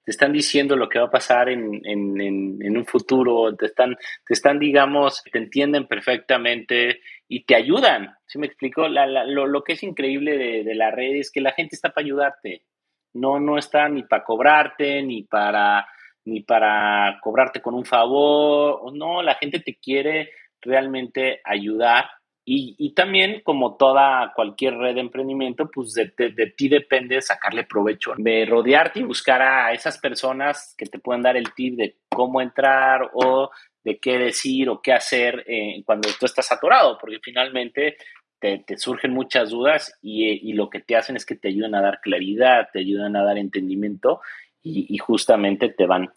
te están diciendo lo que va a pasar en, en, un futuro, te están, te están, digamos, te entienden perfectamente y te ayudan. ¿Sí me explico? lo, lo, que es increíble de, de la red es que la gente está para ayudarte no, no está ni para cobrarte, ni para, ni para cobrarte con un favor. No, la gente te quiere realmente ayudar. Y, también, como toda cualquier red de emprendimiento, pues de, ti depende sacarle provecho, de rodearte y buscar a esas personas que te puedan dar el tip de cómo entrar o de qué decir o qué hacer eh, cuando tú estás atorado, porque finalmente te, surgen muchas dudas y, lo que te hacen es que te ayudan a dar claridad, te ayudan a dar entendimiento y, y justamente te van,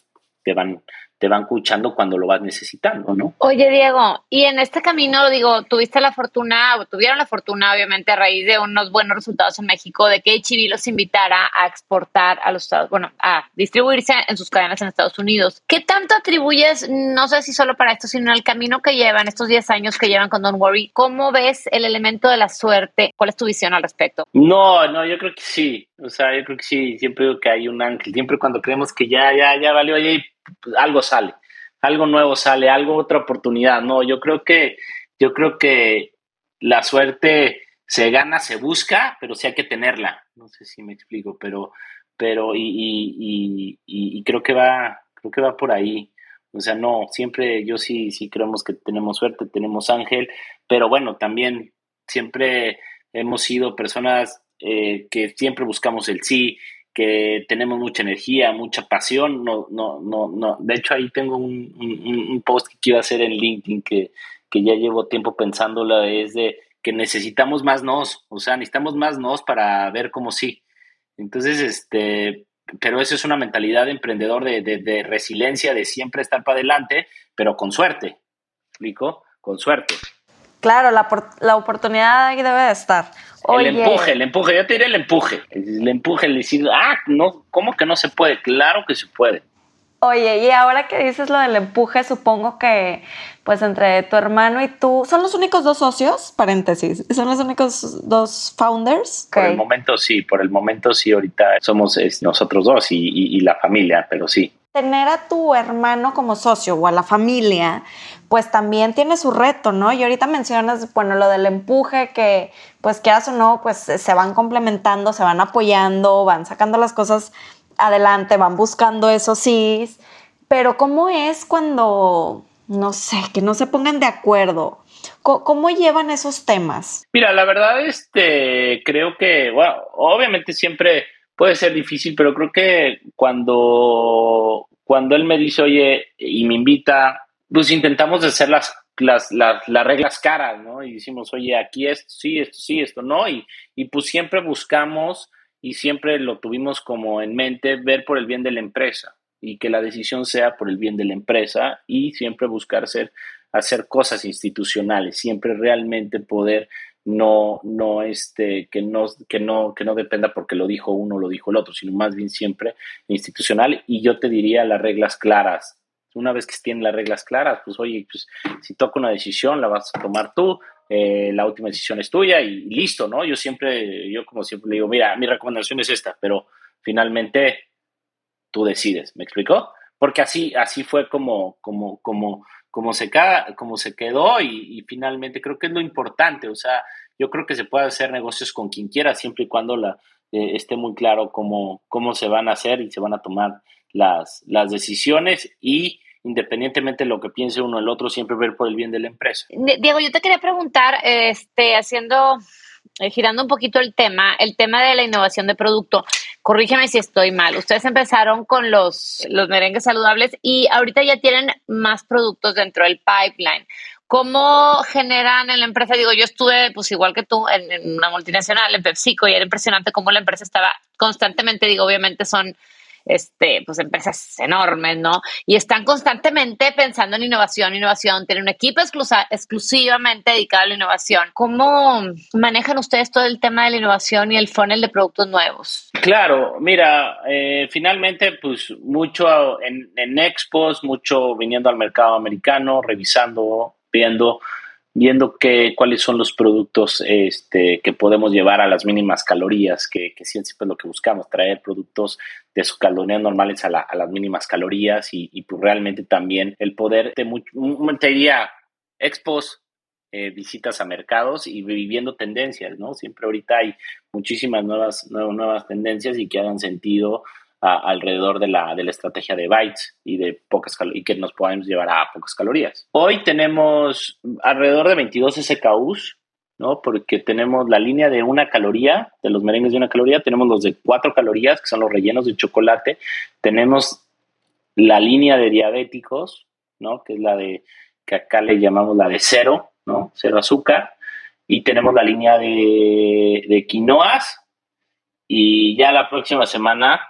te van te van escuchando cuando lo vas necesitando, ¿no? Oye, Diego, y en este camino, digo, tuviste la fortuna, o tuvieron la fortuna, obviamente, a raíz de unos buenos resultados en México, de que HB los invitara a exportar a los Estados, bueno, a distribuirse en sus cadenas en Estados Unidos. ¿Qué tanto atribuyes, no sé si solo para esto, sino al camino que llevan, estos 10 años que llevan con Don't Worry? ¿Cómo ves el elemento de la suerte? ¿Cuál es tu visión al respecto? No, no, yo creo que sí. O sea, yo creo que sí, siempre digo que hay un ángel, siempre cuando creemos que ya, ya, ya valió, ahí pues, algo sale, algo nuevo sale, algo, otra oportunidad. No, yo creo que, yo creo que la suerte se gana, se busca, pero sí hay que tenerla. No sé si me explico, pero, pero, y, creo que va, creo que va por ahí. O sea, no, siempre yo sí, sí creemos que tenemos suerte, tenemos ángel, pero bueno, también siempre hemos sido personas eh, que siempre buscamos el sí, que tenemos mucha energía, mucha pasión. No, no, no, no. De hecho, ahí tengo un, un, post que quiero hacer en LinkedIn que, que ya llevo tiempo pensándolo, es de que necesitamos más nos, o sea, necesitamos más nos para ver cómo sí. Entonces, este, pero eso es una mentalidad de emprendedor, de, de, de resiliencia, de siempre estar para adelante, pero con suerte. ¿Explico? Con suerte. Claro, la, la oportunidad ahí debe de estar. El empuje, el empuje, yo te diré el empuje. El empuje, el decir, ah, no, ¿cómo que no se puede? Claro que se puede. Oye, y ahora que dices lo del empuje, supongo que pues entre tu hermano y tú, ¿son los únicos dos socios? Paréntesis, ¿son los únicos dos founders? Por el momento sí, por el momento sí, ahorita somos nosotros dos y la familia, pero sí tener a tu hermano como socio o a la familia, pues también tiene su reto, ¿no? Y ahorita mencionas, bueno, lo del empuje, que pues quieras o no, pues se van complementando, se van apoyando, van sacando las cosas adelante, van buscando esos sí, pero ¿cómo es cuando, no sé, que no se pongan de acuerdo? ¿Cómo, llevan esos temas? Mira, la verdad, este, creo que, bueno, obviamente siempre puede ser difícil, pero creo que cuando, cuando él me dice, oye, y me invita, pues intentamos hacer las, las, las, reglas caras, ¿no? Y decimos, oye, aquí esto sí, esto sí, esto no, y, y pues siempre buscamos y siempre lo tuvimos como en mente ver por el bien de la empresa y que la decisión sea por el bien de la empresa y siempre buscar ser, hacer cosas institucionales, siempre realmente poder no, no, este, que no, que no, que no dependa porque lo dijo uno o lo dijo el otro, sino más bien siempre institucional. Y yo te diría las reglas claras. Una vez que tienen las reglas claras, pues oye, pues si toca una decisión, la vas a tomar tú, eh, la última decisión es tuya y, listo, ¿no? Yo siempre, yo como siempre le digo, mira, mi recomendación es esta, pero finalmente tú decides, ¿me explicó? Porque así, así fue como, como, como, como se, como se quedó y, finalmente creo que es lo importante, o sea, yo creo que se puede hacer negocios con quien quiera siempre y cuando la, eh, esté muy claro cómo, cómo se van a hacer y se van a tomar las, las decisiones y independientemente de lo que piense uno el otro, siempre ver por el bien de la empresa. Diego, yo te quería preguntar, este, haciendo, eh, girando un poquito el tema, el tema de la innovación de producto. corrígeme si estoy mal. Ustedes empezaron con los, los merengues saludables y ahorita ya tienen más productos dentro del pipeline. ¿Cómo generan en la empresa? Digo, yo estuve, pues igual que tú, en, una multinacional, en PepsiCo, y era impresionante cómo la empresa estaba constantemente, digo, obviamente son este, pues empresas enormes, ¿no? Y están constantemente pensando en innovación, innovación, tienen un equipo exclusivamente dedicado a la innovación. ¿Cómo manejan ustedes todo el tema de la innovación y el funnel de productos nuevos? Claro, mira, eh, finalmente, pues mucho en, en expos, mucho viniendo al mercado americano, revisando, viendo viendo qué cuáles son los productos este, que podemos llevar a las mínimas calorías, que, que siempre es lo que buscamos, traer productos de sus calorías normales a, las mínimas calorías y, pues realmente también el poder de, te diría, expos, eh, visitas a mercados y viviendo tendencias, ¿no? Siempre ahorita hay muchísimas nuevas, nuevas, nuevas tendencias y que hagan sentido alrededor de la, de la estrategia de bytes y de pocas y que nos podemos llevar a pocas calorías. Hoy tenemos alrededor de 22 SKUs, ¿no? Porque tenemos la línea de una caloría, de los merengues de una caloría, tenemos los de cuatro calorías, que son los rellenos de chocolate, tenemos la línea de diabéticos, ¿no? Que es la de, que acá le llamamos la de cero, ¿no? Cero azúcar. Y tenemos la línea de, de quinoas. Y ya la próxima semana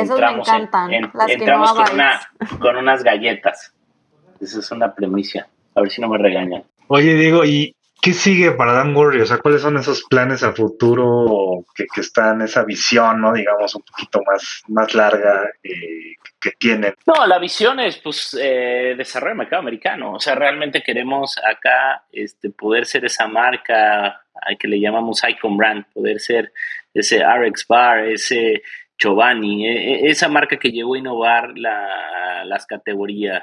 esos me encantan. las entramos con, una, con unas galletas. Esa es una premisa. A ver si no me regañan. Oye, Diego, ¿y qué sigue para Dan Worry? O sea, ¿cuáles son esos planes a futuro que, que están, esa visión, ¿no? Digamos, un poquito más, más larga eh, que tienen? No, la visión es, pues, eh, desarrollo el mercado americano. O sea, realmente queremos acá este, poder ser esa marca a que le llamamos Icon Brand, poder ser ese RX Bar, ese Giovanni, e, e, esa marca que llegó a innovar las categorías,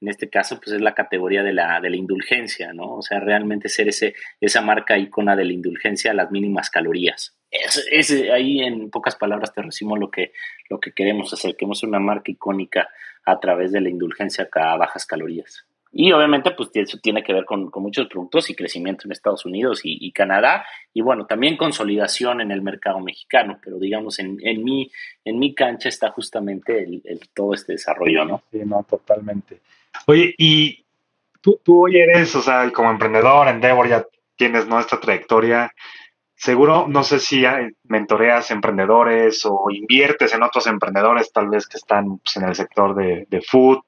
en este caso, pues es la categoría de la, de la indulgencia, ¿no? O sea, realmente ser ese, esa marca icona de la indulgencia a las mínimas calorías. Ahí, en pocas palabras, te decimos lo que, lo que queremos hacer, ser una marca icónica a través de la indulgencia a bajas calorías. Y obviamente, pues eso tiene que ver con, muchos productos y crecimiento en Estados Unidos y, Canadá. Y bueno, también consolidación en el mercado mexicano. Pero digamos, en, en, mi, en mi cancha está justamente el, todo este desarrollo, ¿no? Sí, no, totalmente. Oye, y tú, tú hoy eres, o sea, como emprendedor, Endeavor, ya tienes nuestra trayectoria seguro, no sé si mentoreas emprendedores o inviertes en otros emprendedores, tal vez que están pues, en el sector de, food.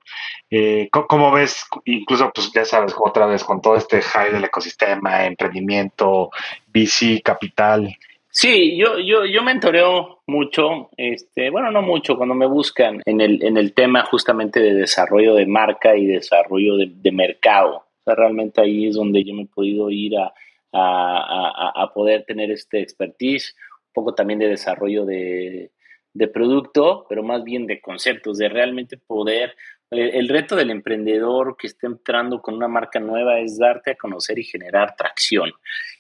Eh, ¿cómo, ves, incluso, pues ya sabes, otra vez con todo este high del ecosistema, emprendimiento, VC, capital? Sí, yo, yo, yo mentoreo mucho, este, bueno, no mucho, cuando me buscan en el, en el tema justamente de desarrollo de marca y desarrollo de, de mercado. O sea, realmente ahí es donde yo me he podido ir a, a, poder tener este expertise, un poco también de desarrollo de, producto, pero más bien de conceptos, de realmente poder eh, el reto del emprendedor que está entrando con una marca nueva es darte a conocer y generar tracción.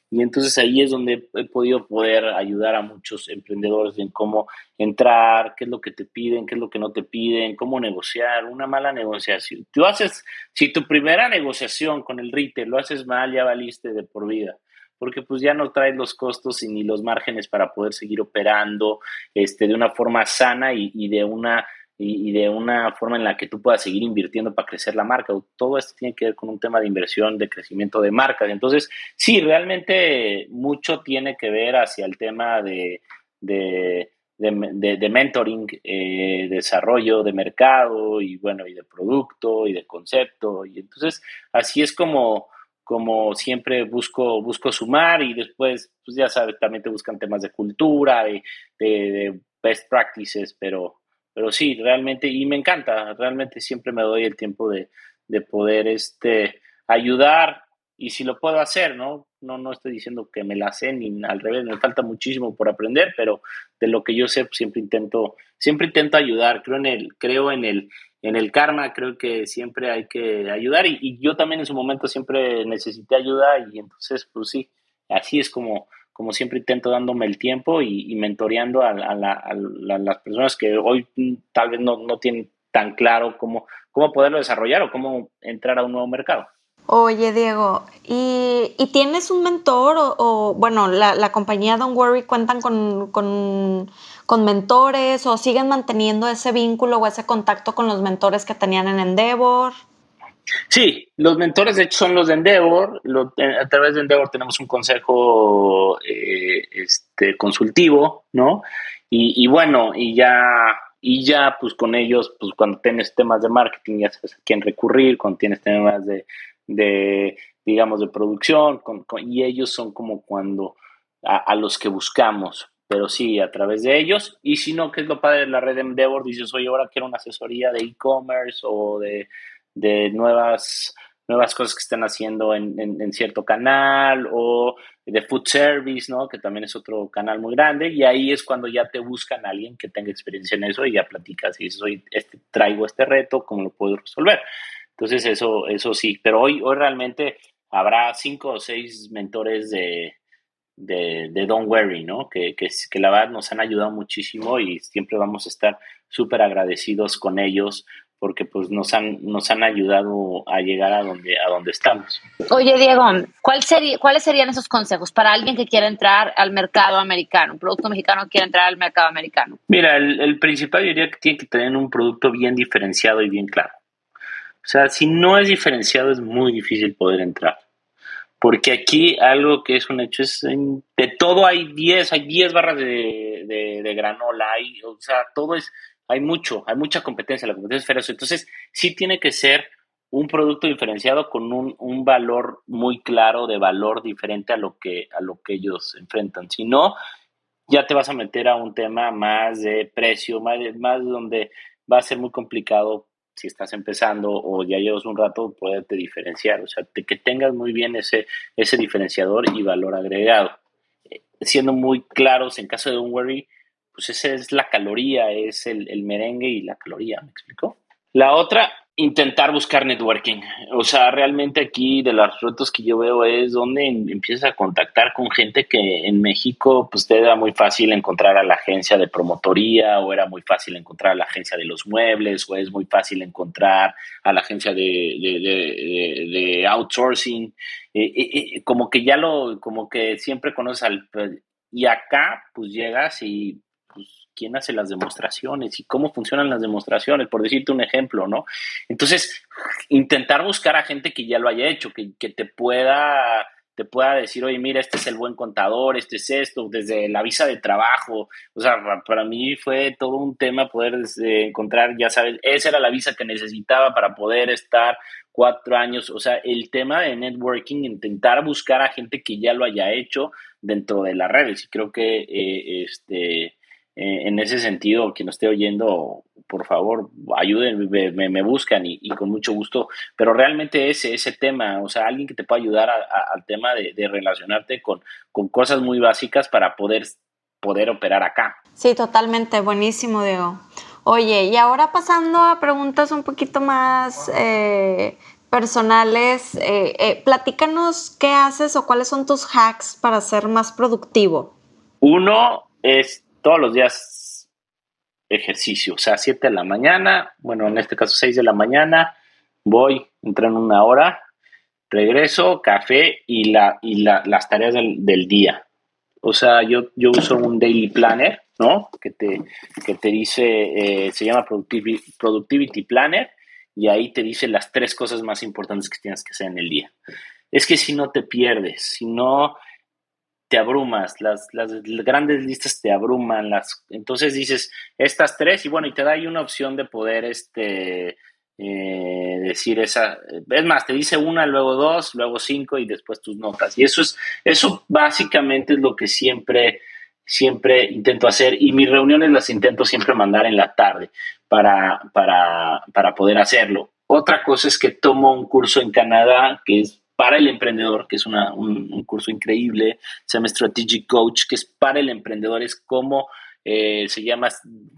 Y entonces ahí es donde he podido poder ayudar a muchos emprendedores en cómo entrar, qué es lo que te piden, qué es lo que no te piden, cómo negociar, una mala negociación. Tú haces, si tu primera negociación con el retail lo haces mal, ya valiste de por vida porque pues ya no traes los costos ni los márgenes para poder seguir operando este, de una forma sana y, de una y, de una forma en la que tú puedas seguir invirtiendo para crecer la marca. Todo esto tiene que ver con un tema de inversión, de crecimiento de marcas. Entonces, sí, realmente mucho tiene que ver hacia el tema de, de, de, mentoring, eh, desarrollo de mercado y bueno, y de producto y de concepto. Y entonces, así es como como siempre busco, busco sumar y después, pues ya sabes, también te buscan temas de cultura, de, de, best practices, pero, pero sí, realmente, y me encanta, realmente siempre me doy el tiempo de, de poder este, ayudar y si lo puedo hacer, ¿no? No, no estoy diciendo que me la sé ni al revés, me falta muchísimo por aprender, pero de lo que yo sé, pues, siempre intento, siempre intento ayudar, creo en el, creo en el, en el karma creo que siempre hay que ayudar y, yo también en su momento siempre necesité ayuda y entonces pues sí, así es como, como siempre intento dándome el tiempo y, mentoreando a, las personas que hoy tal vez no, tienen tan claro cómo, cómo poderlo desarrollar o cómo entrar a un nuevo mercado. Oye, Diego, ¿y, tienes un mentor o, bueno, la, compañía Don't Worry cuentan con, con, mentores o siguen manteniendo ese vínculo o ese contacto con los mentores que tenían en Endeavor? Sí, los mentores de hecho son los de Endeavor. Eh, a través de Endeavor tenemos un consejo eh, este, consultivo, ¿no? Y, y bueno, y ya y ya pues con ellos, pues cuando tienes temas de marketing ya sabes a quién recurrir, cuando tienes temas de, de digamos, de producción, y ellos son como cuando a, los que buscamos, pero sí, a través de ellos, y si no, que es lo padre de la red Endeavor, dices, oye, ahora quiero una asesoría de e-commerce o de, de nuevas nuevas cosas que están haciendo en, en, cierto canal o de food service, ¿no? Que también es otro canal muy grande y ahí es cuando ya te buscan a alguien que tenga experiencia en eso y ya platicas y dices, este, traigo este reto, ¿cómo lo puedo resolver? Entonces eso, eso sí, pero hoy, hoy realmente habrá cinco o seis mentores de, de, de Don't Worry, ¿no? Que, que, que, la verdad nos han ayudado muchísimo y siempre vamos a estar súper agradecidos con ellos porque pues nos han, nos han ayudado a llegar a donde, a donde estamos. Oye, Diego, ¿cuál sería, ¿cuáles serían esos consejos para alguien que quiera entrar al mercado americano, un producto mexicano que quiera entrar al mercado americano? Mira, el, el principal diría que tiene que tener un producto bien diferenciado y bien claro. O sea, si no es diferenciado es muy difícil poder entrar. Porque aquí algo que es un hecho es, de todo hay 10, hay 10 barras de, de, de granola, hay, o sea, todo es hay mucho, hay mucha competencia, la competencia es feroz. Entonces, sí tiene que ser un producto diferenciado con un, un, valor muy claro de valor diferente a lo que, a lo que ellos enfrentan. Si no, ya te vas a meter a un tema más de precio, más, más donde va a ser muy complicado si estás empezando o ya llevas un rato poderte diferenciar. O sea, que tengas muy bien ese, ese diferenciador y valor agregado. Eh, siendo muy claros, en caso de un worry, pues esa es la caloría, es el, el merengue y la caloría, ¿me explico? La otra, intentar buscar networking. O sea, realmente aquí de los retos que yo veo es donde empiezas a contactar con gente que en México, pues te era muy fácil encontrar a la agencia de promotoría o era muy fácil encontrar a la agencia de los muebles o es muy fácil encontrar a la agencia de, de, outsourcing. Eh, eh, eh, como que ya lo, como que siempre conoces al... Y acá, pues llegas y pues, quién hace las demostraciones y cómo funcionan las demostraciones, por decirte un ejemplo, ¿no? Entonces, intentar buscar a gente que ya lo haya hecho, que, te pueda te pueda decir, oye, mira, este es el buen contador, este es esto, desde la visa de trabajo. O sea, para mí fue todo un tema poder este, encontrar, ya sabes, esa era la visa que necesitaba para poder estar cuatro años. O sea, el tema de networking, intentar buscar a gente que ya lo haya hecho dentro de las redes. Y creo que eh, este, eh, en ese sentido, quien nos esté oyendo, por favor, ayuden, me, buscan y, con mucho gusto. Pero realmente ese, ese tema, o sea, alguien que te pueda ayudar al tema de, relacionarte con, con, cosas muy básicas para poder, poder operar acá. Sí, totalmente, buenísimo, Diego. Oye, y ahora pasando a preguntas un poquito más eh, personales, eh, platícanos qué haces o cuáles son tus hacks para ser más productivo. Uno es todos los días ejercicio, o sea, 7 de la mañana, bueno, en este caso 6 de la mañana, voy, entreno una hora, regreso, café y, la, y las tareas del, día. O sea, yo, yo uso un daily planner, ¿no? Que te, que te dice, eh, se llama Productivity Planner, y ahí te dice las tres cosas más importantes que tienes que hacer en el día. Es que si no te pierdes, si no te abrumas, las, las, grandes listas te abruman, las, entonces dices estas tres y bueno, y te da ahí una opción de poder este, eh, decir esa, es más, te dice una, luego dos, luego cinco y después tus notas. Y eso es, eso básicamente es lo que siempre, siempre intento hacer y mis reuniones las intento siempre mandar en la tarde para, para, para poder hacerlo. Otra cosa es que tomo un curso en Canadá que es para el emprendedor, que es un, curso increíble, se llama Strategic Coach, que es para el emprendedor, es como eh, se llama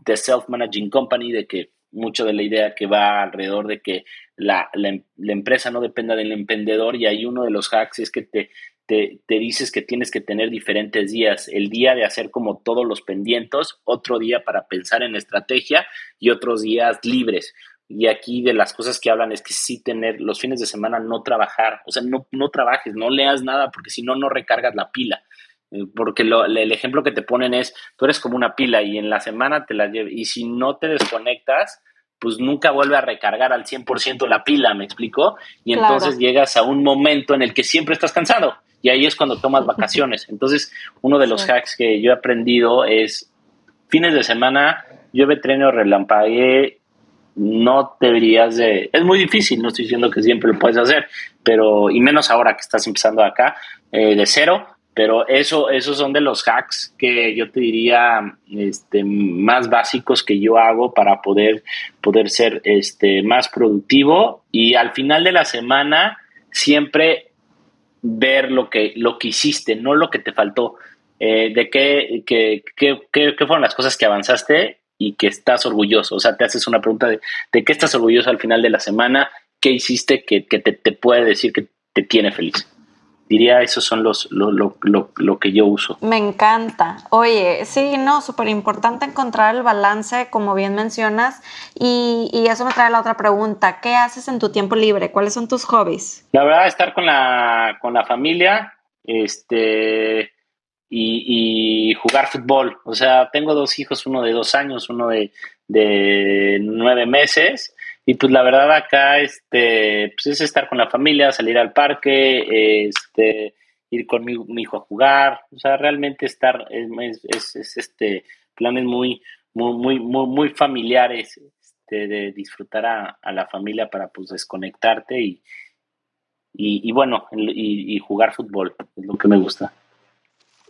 The Self-Managing Company, de que mucho de la idea que va alrededor de que la, empresa no dependa del emprendedor y hay uno de los hacks es que te, te, te, dices que tienes que tener diferentes días, el día de hacer como todos los pendientes, otro día para pensar en estrategia y otros días libres y aquí de las cosas que hablan es que sí tener los fines de semana no trabajar, o sea, no, no trabajes, no leas nada, porque si no, no recargas la pila. Eh, porque el ejemplo que te ponen es, tú eres como una pila y en la semana te la llevas, y si no te desconectas, pues nunca vuelve a recargar al 100% la pila, ¿me explico? Y entonces llegas a un momento en el que siempre estás cansado y ahí es cuando tomas vacaciones. Entonces, uno de los hacks que yo he aprendido es fines de semana, llueve, treno, relampaguee, no deberías de... Es muy difícil, no estoy diciendo que siempre lo puedes hacer, pero, y menos ahora que estás empezando acá, eh, de cero, pero eso, esos son de los hacks que yo te diría este, más básicos que yo hago para poder, poder ser este, más productivo y al final de la semana siempre ver lo que, lo que hiciste, no lo que te faltó. Eh, de qué, qué, qué, qué, fueron las cosas que avanzaste y que estás orgulloso. O sea, te haces una pregunta de, de qué estás orgulloso al final de la semana, qué hiciste que, que te, te puede decir que te tiene feliz diría esos son los lo, lo, lo, que yo uso. Me encanta. Oye, sí, no, súper importante encontrar el balance, como bien mencionas, y, y, eso me trae la otra pregunta. ¿Qué haces en tu tiempo libre? ¿Cuáles son tus hobbies? La verdad, estar con la, con la familia, este, y, jugar fútbol. O sea, tengo dos hijos, uno de dos años, uno de, nueve meses, y pues la verdad acá este, pues es estar con la familia, salir al parque, este, ir con mi, hijo a jugar, o sea, realmente estar, es, es, este, planes muy, muy, muy, muy, muy familiares, este, de disfrutar a, la familia para pues desconectarte y, y, bueno, y jugar fútbol, es lo que me gusta.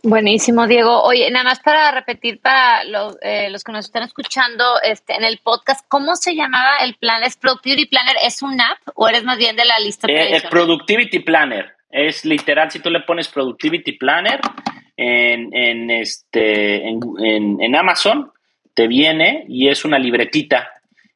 Buenísimo, Diego. Oye, nada más para repetir para eh, los, que nos están escuchando este, en el podcast, ¿cómo se llamaba el plan? ¿Es Productivity Planner? ¿Es un app o eres más bien de la lista? Eh, es Productivity Planner. Es literal, si tú le pones Productivity Planner en, en, este, en, en Amazon, te viene y es una libretita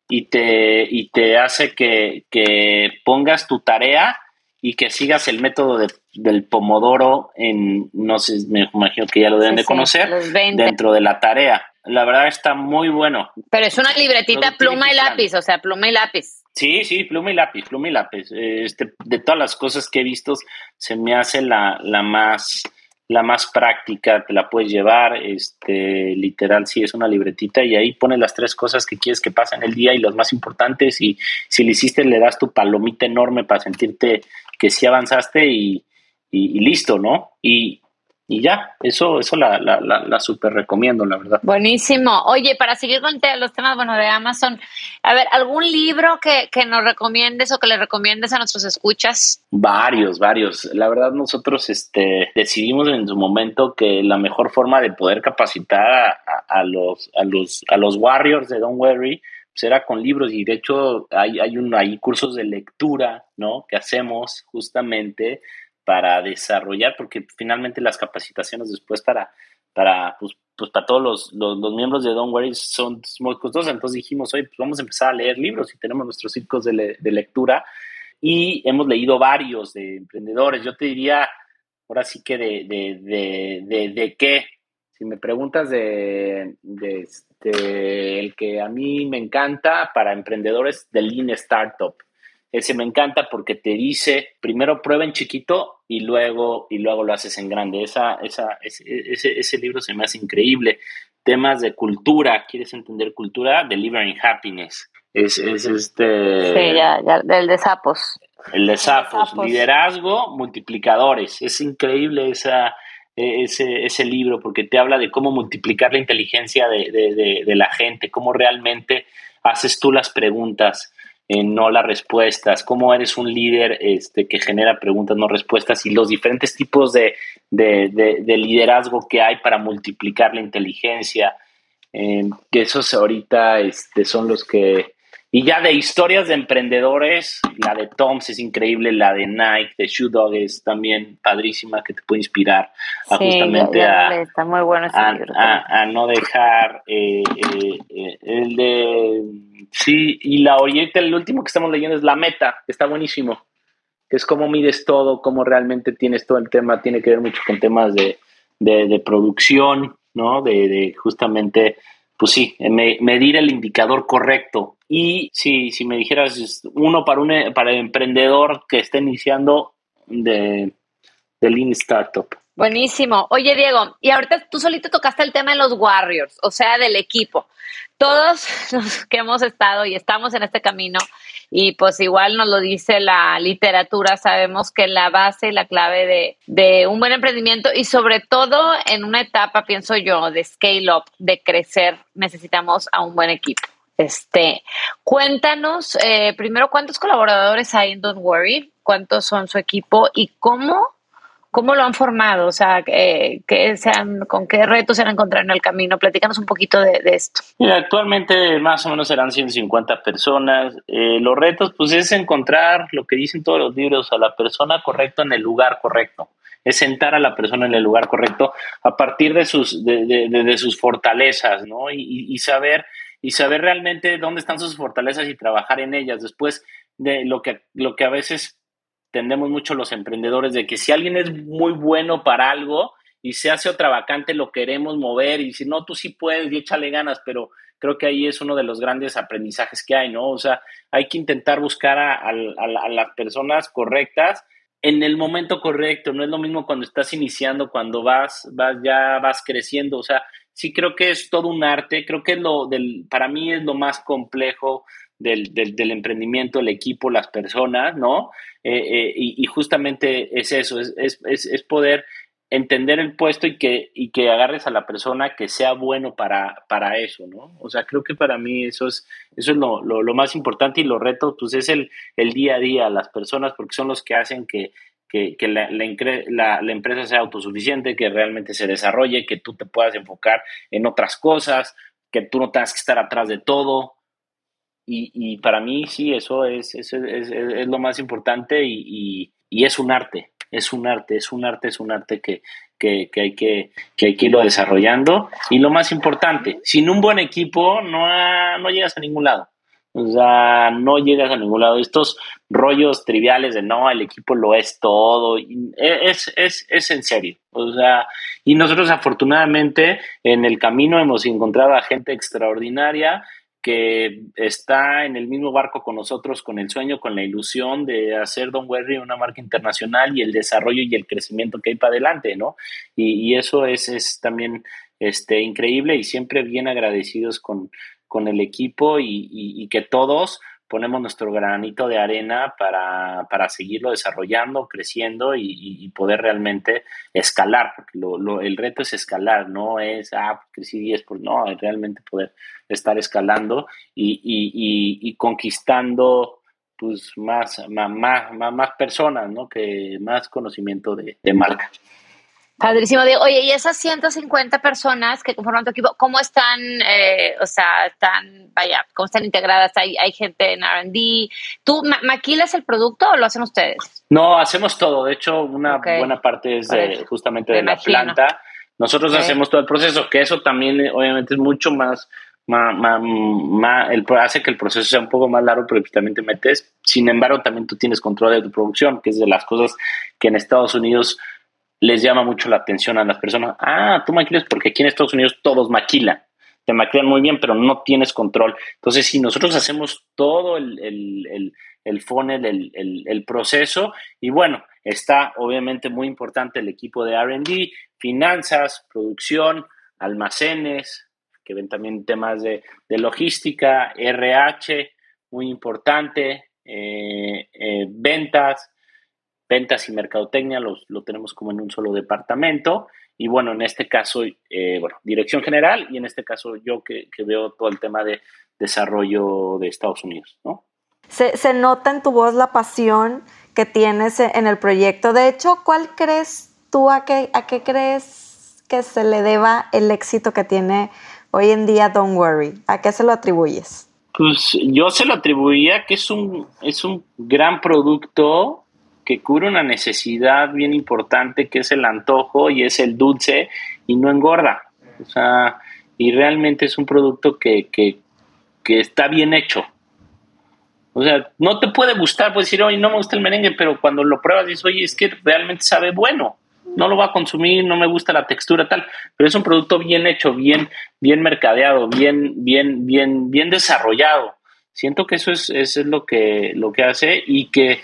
y te, y te hace que, que pongas tu tarea y que sigas el método del pomodoro en, no sé, me imagino que ya lo deben de conocer, dentro de la tarea. La verdad está muy bueno. Pero es una libretita pluma y lápiz, o sea, pluma y lápiz. Sí, sí, pluma y lápiz, pluma y lápiz. Este, de todas las cosas que he visto, se me hace la, la más la más práctica, te la puedes llevar, este, literal, sí, es una libretita y ahí pones las tres cosas que quieres que pasen el día y las más importantes y si le hiciste le das tu palomita enorme para sentirte que sí avanzaste y, listo, ¿no? Y, ya, eso, eso la, la, la, super recomiendo, la verdad. Buenísimo. Oye, para seguir con los temas, bueno, de Amazon, a ver, ¿algún libro que, que, nos recomiendes o que le recomiendes a nuestros escuchas? Varios, varios. La verdad, nosotros este, decidimos en su momento que la mejor forma de poder capacitar a, los, a, los, a los Warriors de Don't Worry será pues, con libros y de hecho hay, hay, un, hay cursos de lectura, ¿no? Que hacemos justamente para desarrollar, porque finalmente las capacitaciones después para, para, pues, pues para todos los, los, miembros de Don't Worry son muy costosas, entonces dijimos, oye, pues vamos a empezar a leer libros y tenemos nuestros círculos de, de lectura y hemos leído varios de emprendedores, yo te diría, ahora sí que de, de, de, de qué, si me preguntas de, este, el que a mí me encanta para emprendedores de Lean Startup. Ese me encanta porque te dice, primero prueba en chiquito y luego, y luego lo haces en grande. Esa, esa, ese, ese libro se me hace increíble. Temas de cultura, ¿quieres entender cultura? Delivering Happiness. Es, es este... Sí, ya, ya, del de sapos. El de sapos. Liderazgo, multiplicadores. Es increíble esa, e, ese, ese libro porque te habla de cómo multiplicar la inteligencia de, la gente, cómo realmente haces tú las preguntas, eh, no las respuestas, cómo eres un líder este, que genera preguntas, no respuestas y los diferentes tipos de, liderazgo que hay para multiplicar la inteligencia. Eh, que esos ahorita este, son los que y ya de historias de emprendedores, la de Toms es increíble, la de Nike, de Shoe Dog es también padrísima, que te puede inspirar a justamente a, está muy bueno ese a, no dejar eh, eh, eh, el de... Sí, y la ahorita el último que estamos leyendo es La Meta, que está buenísimo, que es cómo mides todo, cómo realmente tienes todo el tema, tiene que ver mucho con temas de, de, producción, ¿no? De, de justamente, pues sí, medir el indicador correcto Y si, si me dijeras uno para, un, para el emprendedor que está iniciando de, de Lean Startup. Buenísimo. Oye, Diego, y ahorita tú solito tocaste el tema de los Warriors, o sea, del equipo. Todos los que hemos estado y estamos en este camino, y pues igual nos lo dice la literatura, sabemos que la base y la clave de, de un buen emprendimiento y sobre todo en una etapa, pienso yo, de scale up, de crecer, necesitamos a un buen equipo. Este, cuéntanos eh, primero cuántos colaboradores hay en Don't Worry, cuántos son su equipo y cómo ¿Cómo lo han formado? O sea, ¿qué, ¿con qué retos se han encontrado en el camino? Platícanos un poquito de, esto. actualmente más o menos serán 150 personas. Eh, los retos, pues, es encontrar lo que dicen todos los libros, a la persona correcta en el lugar correcto. Es sentar a la persona en el lugar correcto a partir de sus, de, sus fortalezas, ¿no? Y, y, saber, y saber realmente dónde están sus fortalezas y trabajar en ellas. Después de lo que, lo que a veces tendemos mucho los emprendedores de que si alguien es muy bueno para algo y se hace otra vacante, lo queremos mover y si no, tú sí puedes y échale ganas, pero creo que ahí es uno de los grandes aprendizajes que hay, ¿no? O sea, hay que intentar buscar a, las personas correctas en el momento correcto, no es lo mismo cuando estás iniciando, cuando vas, vas ya vas creciendo, o sea, sí creo que es todo un arte, creo que es lo del, para mí es lo más complejo del, del, emprendimiento, el equipo, las personas, ¿no? Eh, eh, y, justamente es eso, es, es, es, poder entender el puesto y que, y que agarres a la persona que sea bueno para, para eso, ¿no? O sea, creo que para mí eso es, eso es lo, lo, más importante y los retos, pues es el, el día a día, las personas, porque son los que hacen que, que, que la, la, la, empresa sea autosuficiente, que realmente se desarrolle, que tú te puedas enfocar en otras cosas, que tú no tengas que estar atrás de todo, y, y, para mí sí, eso es, es, es, es lo más importante y, y, es un arte, es un arte, es un arte, es un arte que, que, que, hay, que, que hay que irlo desarrollando. Y lo más importante, sin un buen equipo no, no llegas a ningún lado. O sea, no llegas a ningún lado. Estos rollos triviales de no, el equipo lo es todo, es, es, es en serio. O sea, y nosotros afortunadamente en el camino hemos encontrado a gente extraordinaria que está en el mismo barco con nosotros, con el sueño, con la ilusión de hacer Don Werry una marca internacional y el desarrollo y el crecimiento que hay para adelante, ¿no? Y, eso es, es, también este, increíble y siempre bien agradecidos con, con el equipo y, y que todos ponemos nuestro granito de arena para, para seguirlo desarrollando, creciendo y, poder realmente escalar, porque lo, el reto es escalar, no es, ah, crecí 10, pues no, es realmente poder estar escalando y, y conquistando pues más, más, más, más, personas, ¿no? Que más conocimiento de marca. Padrísimo. Diego. Oye, y esas 150 personas que conforman tu equipo, ¿cómo están, eh, o sea, están, vaya, cómo están integradas? ¿Hay, hay gente en R&D? ¿Tú maquilas el producto o lo hacen ustedes? No, hacemos todo. De hecho, una buena parte es justamente de la planta. Nosotros hacemos todo el proceso, que eso también obviamente es mucho más, más, más, el, hace que el proceso sea un poco más largo, pero también te metes. Sin embargo, también tú tienes control de tu producción, que es de las cosas que en Estados Unidos les llama mucho la atención a las personas. Ah, tú maquilas porque aquí en Estados Unidos todos maquilan. Te maquilan muy bien, pero no tienes control. Entonces, si nosotros hacemos todo el, el, el, funnel, el, el, proceso, y bueno, está obviamente muy importante el equipo de RD, finanzas, producción, almacenes, que ven también temas de, de logística, RH, muy importante, eh, eh, ventas, ventas y mercadotecnia los, lo tenemos como en un solo departamento. Y bueno, en este caso, eh, bueno, dirección general y en este caso yo que, veo todo el tema de desarrollo de Estados Unidos, ¿no? Se, se, nota en tu voz la pasión que tienes en el proyecto. De hecho, ¿cuál crees tú, a qué, a qué crees que se le deba el éxito que tiene hoy en día Don't Worry? ¿A qué se lo atribuyes? Pues yo se lo atribuía que es un, es un gran producto que cubre una necesidad bien importante que es el antojo y es el dulce y no engorda. O sea, y realmente es un producto que, que, que está bien hecho. O sea, no te puede gustar, puedes decir, oye, no me gusta el merengue, pero cuando lo pruebas dices, oye, es que realmente sabe bueno. No lo va a consumir, no me gusta la textura tal, pero es un producto bien hecho, bien, bien mercadeado, bien, bien, bien, bien desarrollado. Siento que eso es, eso es lo, que, lo que hace y que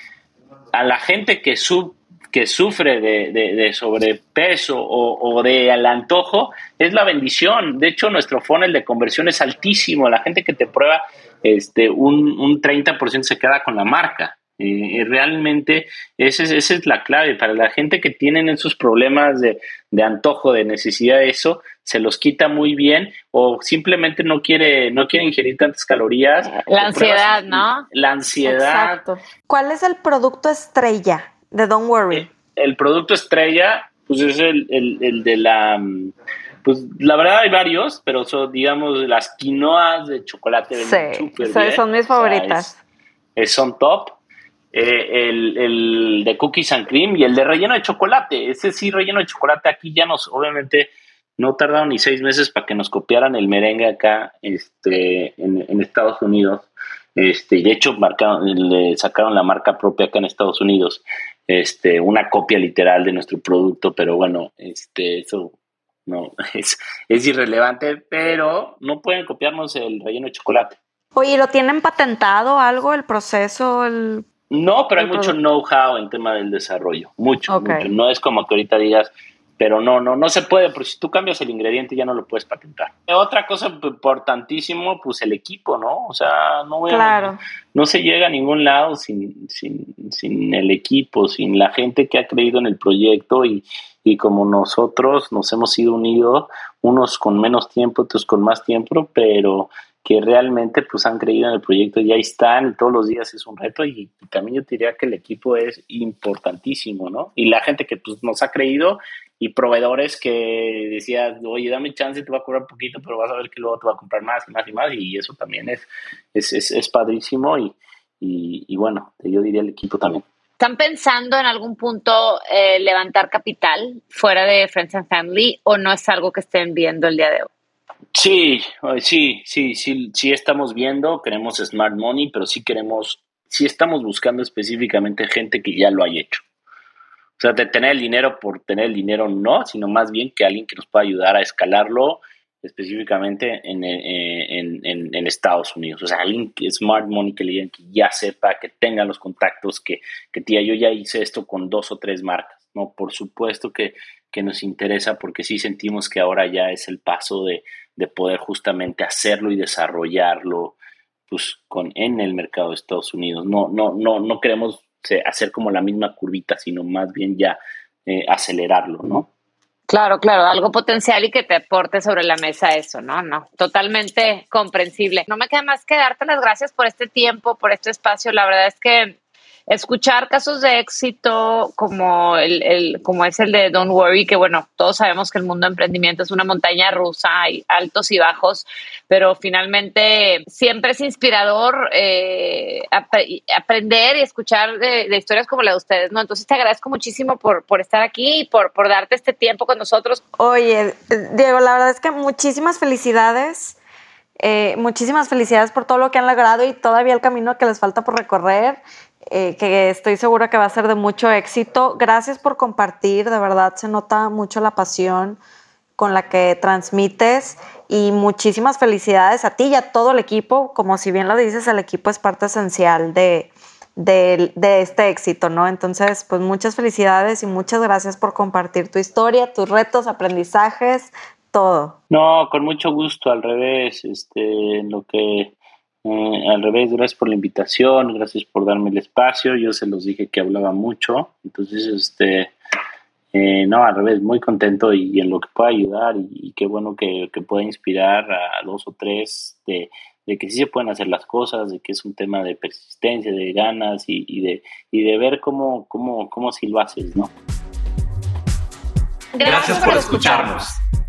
a la gente que, sub, que sufre de, de, sobrepeso o, o de al antojo es la bendición. De hecho, nuestro funnel de conversión es altísimo. La gente que te prueba este, un, un 30% se queda con la marca. Eh, realmente esa es, esa es la clave. Para la gente que tienen esos problemas de, de, antojo, de necesidad de eso, se los quita muy bien o simplemente no quiere, no quiere ingerir tantas calorías. La ansiedad, ¿no? La ansiedad. Exacto. ¿Cuál es el producto estrella de Don't Worry? El, el producto estrella, pues es el, el, el de la pues la verdad hay varios, pero son, digamos, las quinoas de chocolate sí, son mis favoritas. son top. Eh, el, el, de cookies and cream y el de relleno de chocolate. Ese sí, relleno de chocolate. Aquí ya nos, obviamente, no tardaron ni seis meses para que nos copiaran el merengue acá este, en, Estados Unidos. Este, de hecho, marcaron, le sacaron la marca propia acá en Estados Unidos. Este, una copia literal de nuestro producto, pero bueno, este, eso no, es, es irrelevante, pero no pueden copiarnos el relleno de chocolate. Oye, ¿lo tienen patentado algo, el proceso? El, no, pero hay mucho know-how en tema del desarrollo, mucho, mucho. No es como que ahorita digas, pero no, no, no se puede, porque si tú cambias el ingrediente ya no lo puedes patentar. Otra cosa importantísimo, pues el equipo, ¿no? O sea, no, no se llega a ningún lado sin, sin, sin el equipo, sin la gente que ha creído en el proyecto y, y como nosotros nos hemos ido unidos, unos con menos tiempo, otros con más tiempo, pero que realmente pues han creído en el proyecto y ahí están y todos los días es un reto y, también yo diría que el equipo es importantísimo, ¿no? Y la gente que pues nos ha creído y proveedores que decías, oye, dame chance, te va a cobrar poquito, pero vas a ver que luego te va a comprar más y más y más y eso también es, es, es, padrísimo y, y, bueno, yo diría el equipo también. ¿Están pensando en algún punto eh, levantar capital fuera de Friends and Family o no es algo que estén viendo el día de hoy? Sí, sí, sí, sí, sí estamos viendo, queremos Smart Money, pero sí queremos, sí estamos buscando específicamente gente que ya lo haya hecho. O sea, de tener el dinero por tener el dinero no, sino más bien que alguien que nos pueda ayudar a escalarlo específicamente en, eh, en, en, en Estados Unidos. O sea, alguien que Smart Money que, le, que ya sepa, que tenga los contactos, que, que tía, yo ya hice esto con dos o tres marcas. No, por supuesto que, que nos interesa porque sí sentimos que ahora ya es el paso de, de poder justamente hacerlo y desarrollarlo pues, con, en el mercado de Estados Unidos. No, no, no, no queremos hacer como la misma curvita, sino más bien ya eh, acelerarlo, ¿no? Claro, claro, algo potencial y que te aporte sobre la mesa eso, ¿no? No, totalmente comprensible. No me queda más que darte las gracias por este tiempo, por este espacio. La verdad es que escuchar casos de éxito como, el, el, como es el de Don't Worry, que bueno, todos sabemos que el mundo de emprendimiento es una montaña rusa, hay altos y bajos, pero finalmente siempre es inspirador eh, aprender y escuchar de, historias como la de ustedes, ¿no? Entonces te agradezco muchísimo por, por estar aquí y por, por darte este tiempo con nosotros. Oye, Diego, la verdad es que muchísimas felicidades. Eh, muchísimas felicidades por todo lo que han logrado y todavía el camino que les falta por recorrer. Eh, que estoy segura que va a ser de mucho éxito. Gracias por compartir, de verdad se nota mucho la pasión con la que transmites y muchísimas felicidades a ti y a todo el equipo. Como si bien lo dices, el equipo es parte esencial de, de, este éxito, ¿no? Entonces, pues muchas felicidades y muchas gracias por compartir tu historia, tus retos, aprendizajes, todo. No, con mucho gusto, al revés, este, lo que eh, al revés, gracias por la invitación, gracias por darme el espacio. Yo se los dije que hablaba mucho, entonces, este, eh, no, al revés, muy contento y, en lo que pueda ayudar y, qué bueno que, que, pueda inspirar a dos o tres de, de, que sí se pueden hacer las cosas, de que es un tema de persistencia, de ganas y, de, y de ver cómo, cómo, cómo si lo haces, ¿no? Gracias, por, escucharnos.